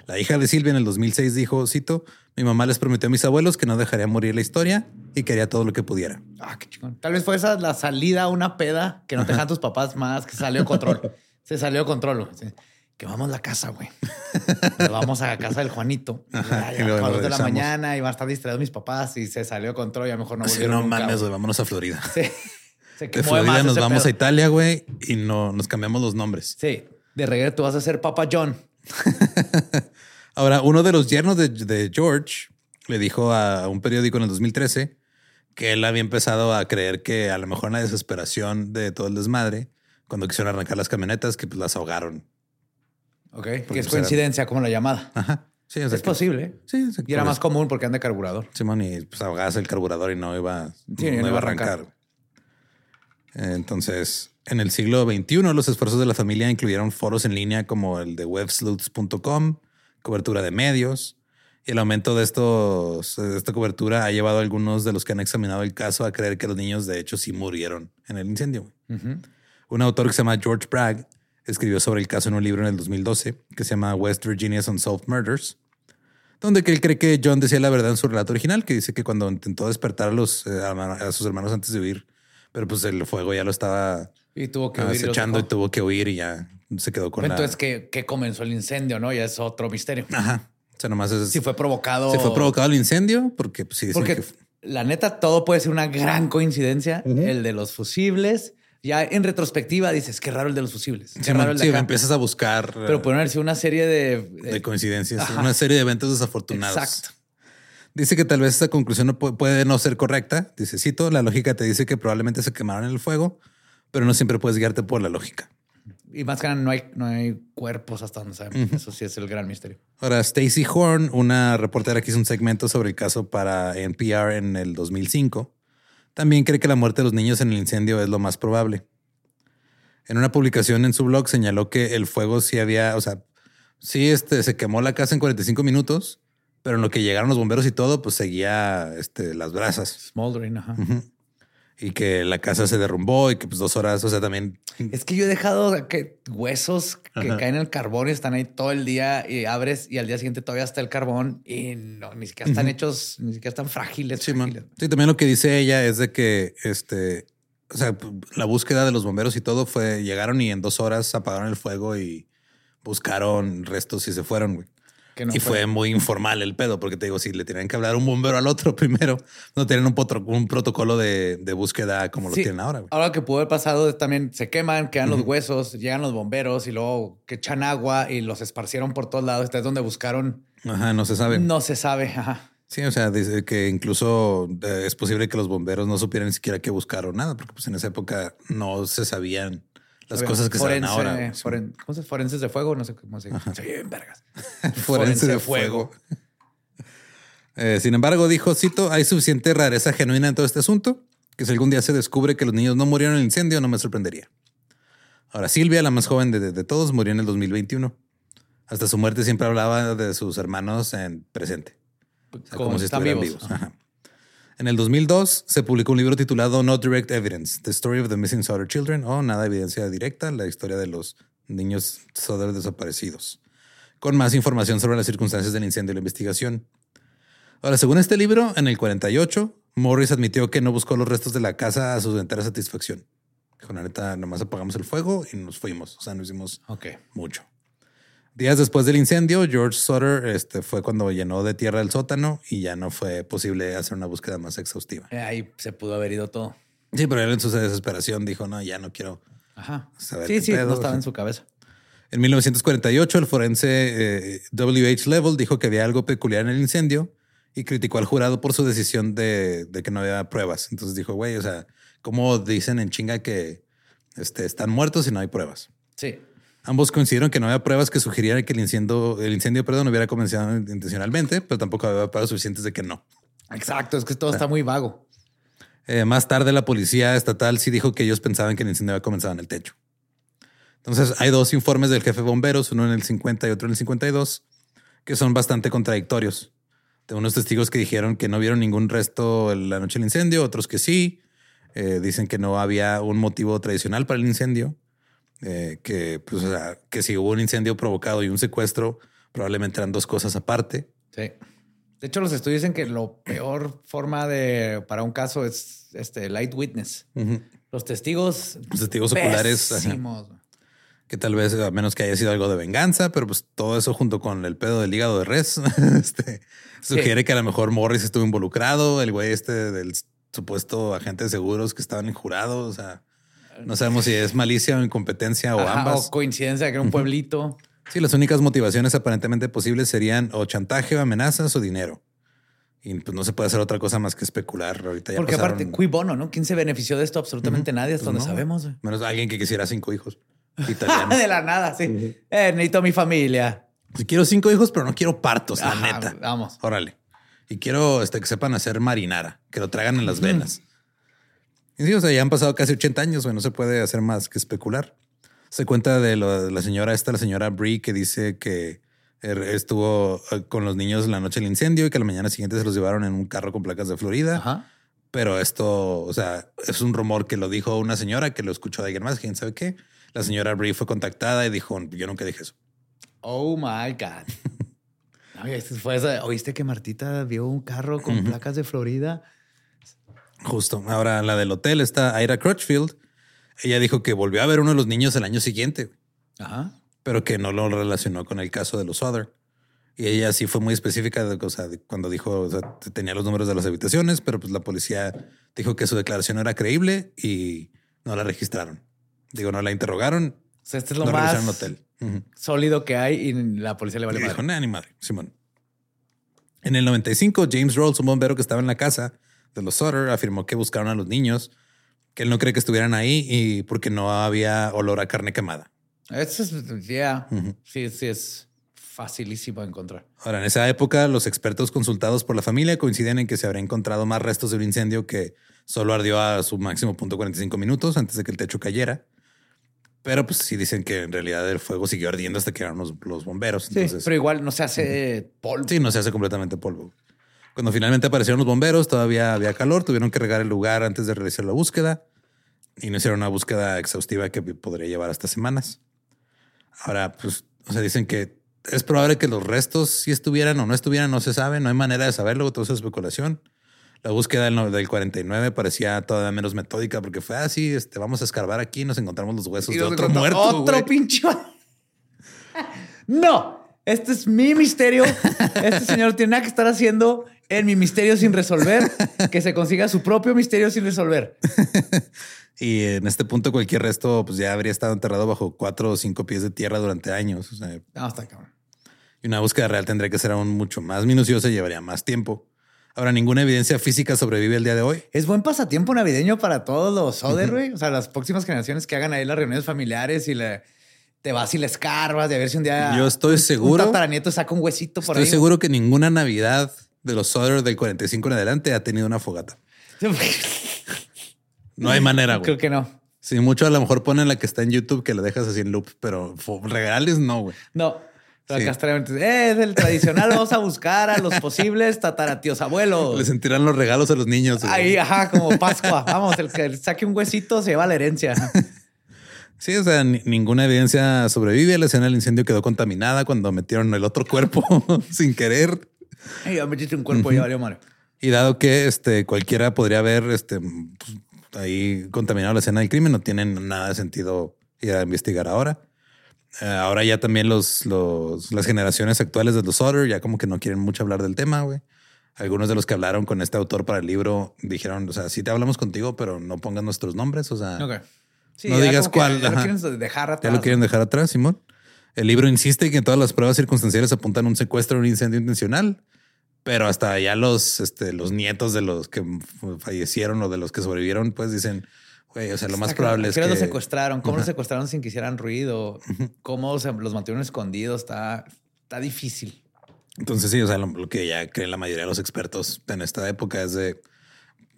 Speaker 2: La hija de Silvia en el 2006 dijo, cito, mi mamá les prometió a mis abuelos que no dejaría morir la historia y que haría todo lo que pudiera.
Speaker 3: Ah, qué chingón. Tal vez fue esa la salida a una peda que no te dejan tus papás más, que salió control. Se salió control. Sí. Quemamos la casa, güey. Nos vamos a la casa del Juanito.
Speaker 2: Ajá, y
Speaker 3: a las dos de la mañana y van a estar distraídos mis papás y se salió control y a lo mejor no volvieron
Speaker 2: no
Speaker 3: nunca,
Speaker 2: mames,
Speaker 3: güey.
Speaker 2: vámonos a Florida.
Speaker 3: Sí. Se
Speaker 2: De Florida nos vamos
Speaker 3: pedo.
Speaker 2: a Italia, güey, y no nos cambiamos los nombres.
Speaker 3: Sí. De regreso tú vas a ser Papa John.
Speaker 2: Ahora, uno de los yernos de, de George le dijo a un periódico en el 2013 que él había empezado a creer que a lo mejor en la desesperación de todo el desmadre, cuando quisieron arrancar las camionetas, que pues las ahogaron.
Speaker 3: Ok. Que es
Speaker 2: pues, era-
Speaker 3: coincidencia como la llamada.
Speaker 2: Ajá. Sí, o sea
Speaker 3: Es
Speaker 2: que-
Speaker 3: posible. ¿eh?
Speaker 2: Sí,
Speaker 3: Y era más común porque anda carburador.
Speaker 2: Simón, y pues ahogas el carburador y no iba,
Speaker 3: Sí,
Speaker 2: no
Speaker 3: no
Speaker 2: iba a arrancar. Eh, Entonces, en el siglo XXI, los esfuerzos de la familia incluyeron foros en línea como el de websleuths.com, cobertura de medios, y el aumento de, estos, de esta cobertura ha llevado a algunos de los que han examinado el caso a creer que los niños de hecho sí murieron en el incendio.
Speaker 3: Ujú.
Speaker 2: Un autor que se llama George Bragg escribió sobre el caso en un libro en el 2012 que se llama West Virginia's Unsolved Murders, donde que él cree que John decía la verdad en su relato original, que dice que cuando intentó despertar a, los, eh, a sus hermanos antes de huir, pero pues el fuego ya lo estaba
Speaker 3: Y tuvo que
Speaker 2: acechando y tuvo que huir y ya se quedó con
Speaker 3: Entonces,
Speaker 2: la...
Speaker 3: ¿qué, qué comenzó el incendio? No, ya es otro misterio.
Speaker 2: Ajá. O sea, nomás es...
Speaker 3: Si fue provocado.
Speaker 2: Se fue provocado el incendio porque pues, sí dicen
Speaker 3: Porque
Speaker 2: que-
Speaker 3: la neta, todo puede ser una gran coincidencia. El de los fusibles. Ya en retrospectiva dices, qué raro el de los fusibles. Qué
Speaker 2: Sí,
Speaker 3: raro el de
Speaker 2: sí,
Speaker 3: acá.
Speaker 2: empiezas a buscar eh,
Speaker 3: Pero pueden haber sido una serie de...
Speaker 2: de coincidencias,
Speaker 3: Ajá.
Speaker 2: una serie de eventos desafortunados.
Speaker 3: Exacto.
Speaker 2: Dice que tal vez esta conclusión no pu- puede no ser correcta. Dice, cito, la lógica te dice que probablemente se quemaron en el fuego, pero no siempre puedes guiarte por la lógica.
Speaker 3: Y más que nada, no hay, no hay cuerpos hasta donde sabemos. Eso sí es el gran misterio.
Speaker 2: Ahora, Stacy Horn, una reportera que hizo un segmento sobre el caso para NPR en el 2005, también cree que la muerte de los niños en el incendio es lo más probable. En una publicación en su blog señaló que el fuego sí había, o sea, sí este, se quemó la casa en 45 minutos, pero en lo que llegaron los bomberos y todo, pues seguía este, las brasas.
Speaker 3: Smoldering, ajá.
Speaker 2: Y que la casa se derrumbó y que pues dos horas, o sea, también
Speaker 3: Es que yo he dejado que huesos que
Speaker 2: Ajá.
Speaker 3: caen en el carbón y están ahí todo el día y abres y al día siguiente todavía está el carbón y no, ni siquiera están hechos, ni siquiera están frágiles.
Speaker 2: Sí,
Speaker 3: frágiles.
Speaker 2: Sí, también lo que dice ella es de que este, o sea, la búsqueda de los bomberos y todo fue, llegaron y en dos horas apagaron el fuego y buscaron restos y se fueron, güey.
Speaker 3: Que no
Speaker 2: y fue muy informal el pedo, porque te digo, si le tenían que hablar un bombero al otro primero, no tienen un, potro- un protocolo de, de búsqueda como
Speaker 3: Sí.
Speaker 2: lo tienen ahora. güey.
Speaker 3: Ahora que pudo haber pasado es también se queman, quedan los huesos, llegan los bomberos y luego que echan agua y los esparcieron por todos lados. Esta es donde buscaron.
Speaker 2: Ajá, no se sabe.
Speaker 3: No se sabe. Ajá.
Speaker 2: Sí, o sea, dice que incluso eh, es posible que los bomberos no supieran ni siquiera qué buscar o nada, porque pues en esa época no se sabían las cosas que saben
Speaker 3: forense-
Speaker 2: ahora.
Speaker 3: foren- ¿Cómo se Forenses de fuego, no sé cómo se Se bien vergas.
Speaker 2: forense de fuego. Eh, sin embargo, dijo, cito, hay suficiente rareza genuina en todo este asunto, que si algún día se descubre que los niños no murieron en el incendio, no me sorprendería. Ahora, Silvia, la más joven de, de- de todos, murió en el 2021. Hasta su muerte siempre hablaba de sus hermanos en presente. O sea, como, si
Speaker 3: están
Speaker 2: estuvieran
Speaker 3: vivos.
Speaker 2: vivos. Ajá. En el 2002 se publicó un libro titulado No Direct Evidence, The Story of the Missing Souther Children, o Nada Evidencia Directa, la historia de los niños Souther desaparecidos, con más información sobre las circunstancias del incendio y la investigación. Ahora, según este libro, en el 48, Morris admitió que no buscó los restos de la casa a su entera satisfacción. Dijo, la neta, nomás apagamos el fuego y nos fuimos. O sea, no hicimos mucho. Días después del incendio, George Sutter este, fue cuando llenó de tierra el sótano y ya no fue posible hacer una búsqueda más exhaustiva.
Speaker 3: Eh, Ahí se pudo haber ido todo.
Speaker 2: Sí, pero él en su desesperación dijo, no, ya no quiero.
Speaker 3: Ajá.
Speaker 2: Saber
Speaker 3: Sí,
Speaker 2: qué
Speaker 3: sí,
Speaker 2: pedo,
Speaker 3: no estaba en su cabeza.
Speaker 2: En 1948, el forense eh, W.H. Level dijo que había algo peculiar en el incendio y criticó al jurado por su decisión de, de que no había pruebas. Entonces dijo, güey, o sea, ¿cómo dicen en chinga que este, están muertos y no hay pruebas?
Speaker 3: Sí.
Speaker 2: Ambos coincidieron que no había pruebas que sugirieran que el incendio, el incendio perdón, hubiera comenzado intencionalmente, pero tampoco había pruebas suficientes de que no.
Speaker 3: Exacto, es que todo está muy vago.
Speaker 2: Eh, más tarde, la policía estatal sí dijo que ellos pensaban que el incendio había comenzado en el techo. Entonces, hay dos informes del jefe de bomberos, uno en el 50 y otro en el 52, que son bastante contradictorios. De unos testigos que dijeron que no vieron ningún resto la noche del incendio, otros que sí. Eh, dicen que no había un motivo tradicional para el incendio, eh, que, pues, o sea, que si hubo un incendio provocado y un secuestro, probablemente eran dos cosas aparte.
Speaker 3: Sí. De hecho, los estudios dicen que lo peor forma de para un caso es este light witness. Los testigos.
Speaker 2: Los testigos oculares, ajá. que tal vez a menos que haya sido algo de venganza, pero pues todo eso junto con el pedo del hígado de res, este, sugiere que a lo mejor Morris estuvo involucrado, el güey este del supuesto agente de seguros que estaban jurados, o sea, no sabemos si es malicia o incompetencia o
Speaker 3: Ajá,
Speaker 2: ambas.
Speaker 3: O coincidencia que era un pueblito.
Speaker 2: Sí, las únicas motivaciones aparentemente posibles serían o chantaje o amenazas o dinero. Y pues no se puede hacer otra cosa más que especular. Ahorita ya
Speaker 3: Porque
Speaker 2: pasaron-
Speaker 3: aparte, cui bono, ¿no? ¿Quién se benefició de esto? Absolutamente nadie, hasta
Speaker 2: Pues
Speaker 3: donde
Speaker 2: no.
Speaker 3: sabemos.
Speaker 2: Menos alguien que quisiera cinco hijos. Italiano.
Speaker 3: de la nada, sí. Eh, necesito a mi familia.
Speaker 2: Pues quiero cinco hijos, pero no quiero partos, la neta.
Speaker 3: Vamos.
Speaker 2: Órale. Y quiero este, que sepan hacer marinara, que lo traigan en las venas. Y sí, o sea, ya han pasado casi 80 años, güey, no se puede hacer más que especular. Se cuenta de, lo, de la señora esta, la señora Brie, que dice que er- estuvo eh, con los niños la noche del incendio y que la mañana siguiente se los llevaron en un carro con placas de Florida.
Speaker 3: Ajá.
Speaker 2: Pero esto, o sea, es un rumor que lo dijo una señora que lo escuchó de alguien más, quién sabe qué. La señora Brie fue contactada y dijo, yo nunca dije eso.
Speaker 3: Oh my God. Oye, esto fue esa- ¿Oíste que Martita vio un carro con placas de Florida?
Speaker 2: Justo. Ahora, la del hotel está Ira Crutchfield. Ella dijo que volvió a ver uno de los niños el año siguiente,
Speaker 3: Ajá.
Speaker 2: pero que no lo relacionó con el caso de los Other. Y ella sí fue muy específica de, o sea, de cuando dijo, o sea, tenía los números de las habitaciones, pero pues la policía dijo que su declaración era creíble y no la registraron. Digo, no la interrogaron,
Speaker 3: O sea, este es lo
Speaker 2: no
Speaker 3: más
Speaker 2: hotel.
Speaker 3: Sólido que hay y la policía le vale
Speaker 2: Y dijo,
Speaker 3: madre.
Speaker 2: "Nah, ni madre, Simón. En el 95, James Rolls, un bombero que estaba en la casa de los Sutter, afirmó que buscaron a los niños, que él no cree que estuvieran ahí y porque no había olor a carne quemada.
Speaker 3: Eso es, yeah. Sí, sí, es facilísimo de encontrar.
Speaker 2: Ahora, en esa época, los expertos consultados por la familia coinciden en que se habría encontrado más restos del incendio que solo ardió a su máximo punto 45 minutos antes de que el techo cayera. Pero pues sí dicen que en realidad el fuego siguió ardiendo hasta que llegaron los, los bomberos.
Speaker 3: Sí,
Speaker 2: Entonces,
Speaker 3: pero igual no se hace polvo.
Speaker 2: Sí, no se hace completamente polvo. Cuando finalmente aparecieron los bomberos, todavía había calor, tuvieron que regar el lugar antes de realizar la búsqueda y no hicieron una búsqueda exhaustiva que podría llevar hasta semanas. Ahora, pues, o sea, dicen que es probable que los restos si estuvieran o no estuvieran, no se sabe, no hay manera de saberlo, todo es especulación. La búsqueda del, no- del 49 parecía todavía menos metódica porque fue así, este, vamos a escarbar aquí, nos encontramos los huesos
Speaker 3: Y
Speaker 2: de otro muerto.
Speaker 3: Otro pinche. no, este es mi misterio. Este señor tiene nada que estar haciendo en mi misterio sin resolver, que se consiga su propio misterio sin resolver.
Speaker 2: Y en este punto cualquier resto pues ya habría estado enterrado bajo cuatro o cinco pies de tierra durante años. O sea,
Speaker 3: No, está cabrón.
Speaker 2: y una búsqueda real tendría que ser aún mucho más minuciosa y llevaría más tiempo. Ahora, ninguna evidencia física sobrevive el día de hoy.
Speaker 3: Es buen pasatiempo navideño para todos los Soder, güey. O sea, las próximas generaciones que hagan ahí las reuniones familiares y le, te vas y le escarbas de a ver si un día.
Speaker 2: Yo estoy
Speaker 3: Un
Speaker 2: seguro,
Speaker 3: tataranieto saca un huesito por
Speaker 2: estoy
Speaker 3: ahí.
Speaker 2: seguro que ninguna Navidad de los Soder del 45 en adelante ha tenido una fogata. No hay manera, güey.
Speaker 3: Creo que no.
Speaker 2: Sí, mucho a lo mejor ponen la que está en YouTube que la dejas así en loop, pero regales no, güey.
Speaker 3: No.
Speaker 2: Sí.
Speaker 3: Eh, es el tradicional. Vamos a buscar a los posibles tataratíos abuelos.
Speaker 2: Les sentirán los regalos a los niños. güey.
Speaker 3: Ahí, ajá, como Pascua. Vamos, el que saque un huesito se lleva la herencia.
Speaker 2: Sí, o sea, ni- ninguna evidencia sobrevive. La escena del incendio quedó contaminada cuando metieron el otro cuerpo sin querer.
Speaker 3: Ay, ya metiste un cuerpo y ya valió madre.
Speaker 2: Y dado que este, cualquiera podría haber este, pues, ahí contaminado la escena del crimen. No tienen nada de sentido ir a investigar ahora. Eh, ahora ya también los, los, las generaciones actuales de los Sutter ya como que no quieren mucho hablar del tema, güey. Algunos de los que hablaron con este autor para el libro dijeron, o sea, sí te hablamos contigo, pero no pongan nuestros nombres, o sea.
Speaker 3: Sí,
Speaker 2: No digas cuál,
Speaker 3: Ya lo
Speaker 2: ajá.
Speaker 3: quieren dejar
Speaker 2: ya
Speaker 3: atrás.
Speaker 2: lo quieren dejar atrás, Simón. El libro insiste que todas las pruebas circunstanciales apuntan a un secuestro o un incendio intencional, pero hasta ya los, este, los nietos de los que fallecieron o de los que sobrevivieron, pues dicen, güey, o sea, lo más
Speaker 3: Está
Speaker 2: probable es
Speaker 3: ¿A qué
Speaker 2: que...
Speaker 3: los secuestraron? ¿Cómo los secuestraron sin que hicieran ruido? ¿Cómo se los mantuvieron escondidos? Está, está difícil.
Speaker 2: Entonces sí, o sea, lo, lo que ya creen la mayoría de los expertos en esta época es de,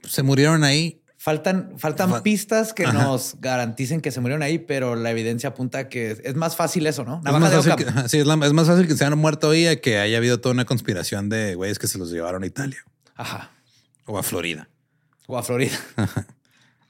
Speaker 2: se murieron ahí,
Speaker 3: Faltan, faltan
Speaker 2: Fa-
Speaker 3: pistas que
Speaker 2: Ajá.
Speaker 3: nos garanticen que se murieron ahí, pero la evidencia apunta que es, más fácil eso, ¿no?
Speaker 2: Es más,
Speaker 3: de
Speaker 2: fácil que, sí, es, la- es más fácil que se hayan muerto ahí a que haya habido toda una conspiración de güeyes que se los llevaron a Italia
Speaker 3: Ajá.
Speaker 2: o a Florida.
Speaker 3: O a Florida.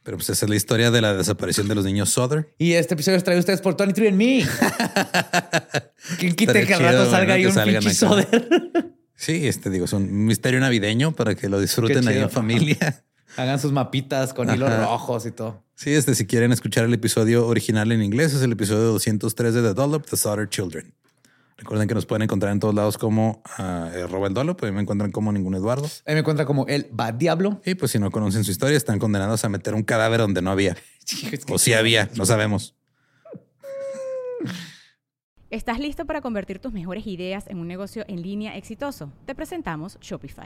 Speaker 2: Pero pues esa es la historia de la desaparición de los niños Souther.
Speaker 3: Y este episodio es traído a ustedes por 23 Me. ¿Quién quite que al rato salga ahí un soder?
Speaker 2: Sí, este digo, es un misterio navideño para que lo disfruten ahí en familia.
Speaker 3: Hagan sus mapitas con hilos rojos y todo.
Speaker 2: Sí, este, si quieren escuchar el episodio original en inglés, es el episodio 203 de The Dollop, The Souther Children. Recuerden que nos pueden encontrar en todos lados como uh, arroba el Dollop, ahí me encuentran como ningún Eduardo.
Speaker 3: Ahí me encuentra como el va diablo.
Speaker 2: Y pues si no conocen su historia, están condenados a meter un cadáver donde no había.
Speaker 3: Es que-
Speaker 2: O sí había, no sabemos.
Speaker 4: ¿Estás listo para convertir tus mejores ideas en un negocio en línea exitoso? Te presentamos Shopify.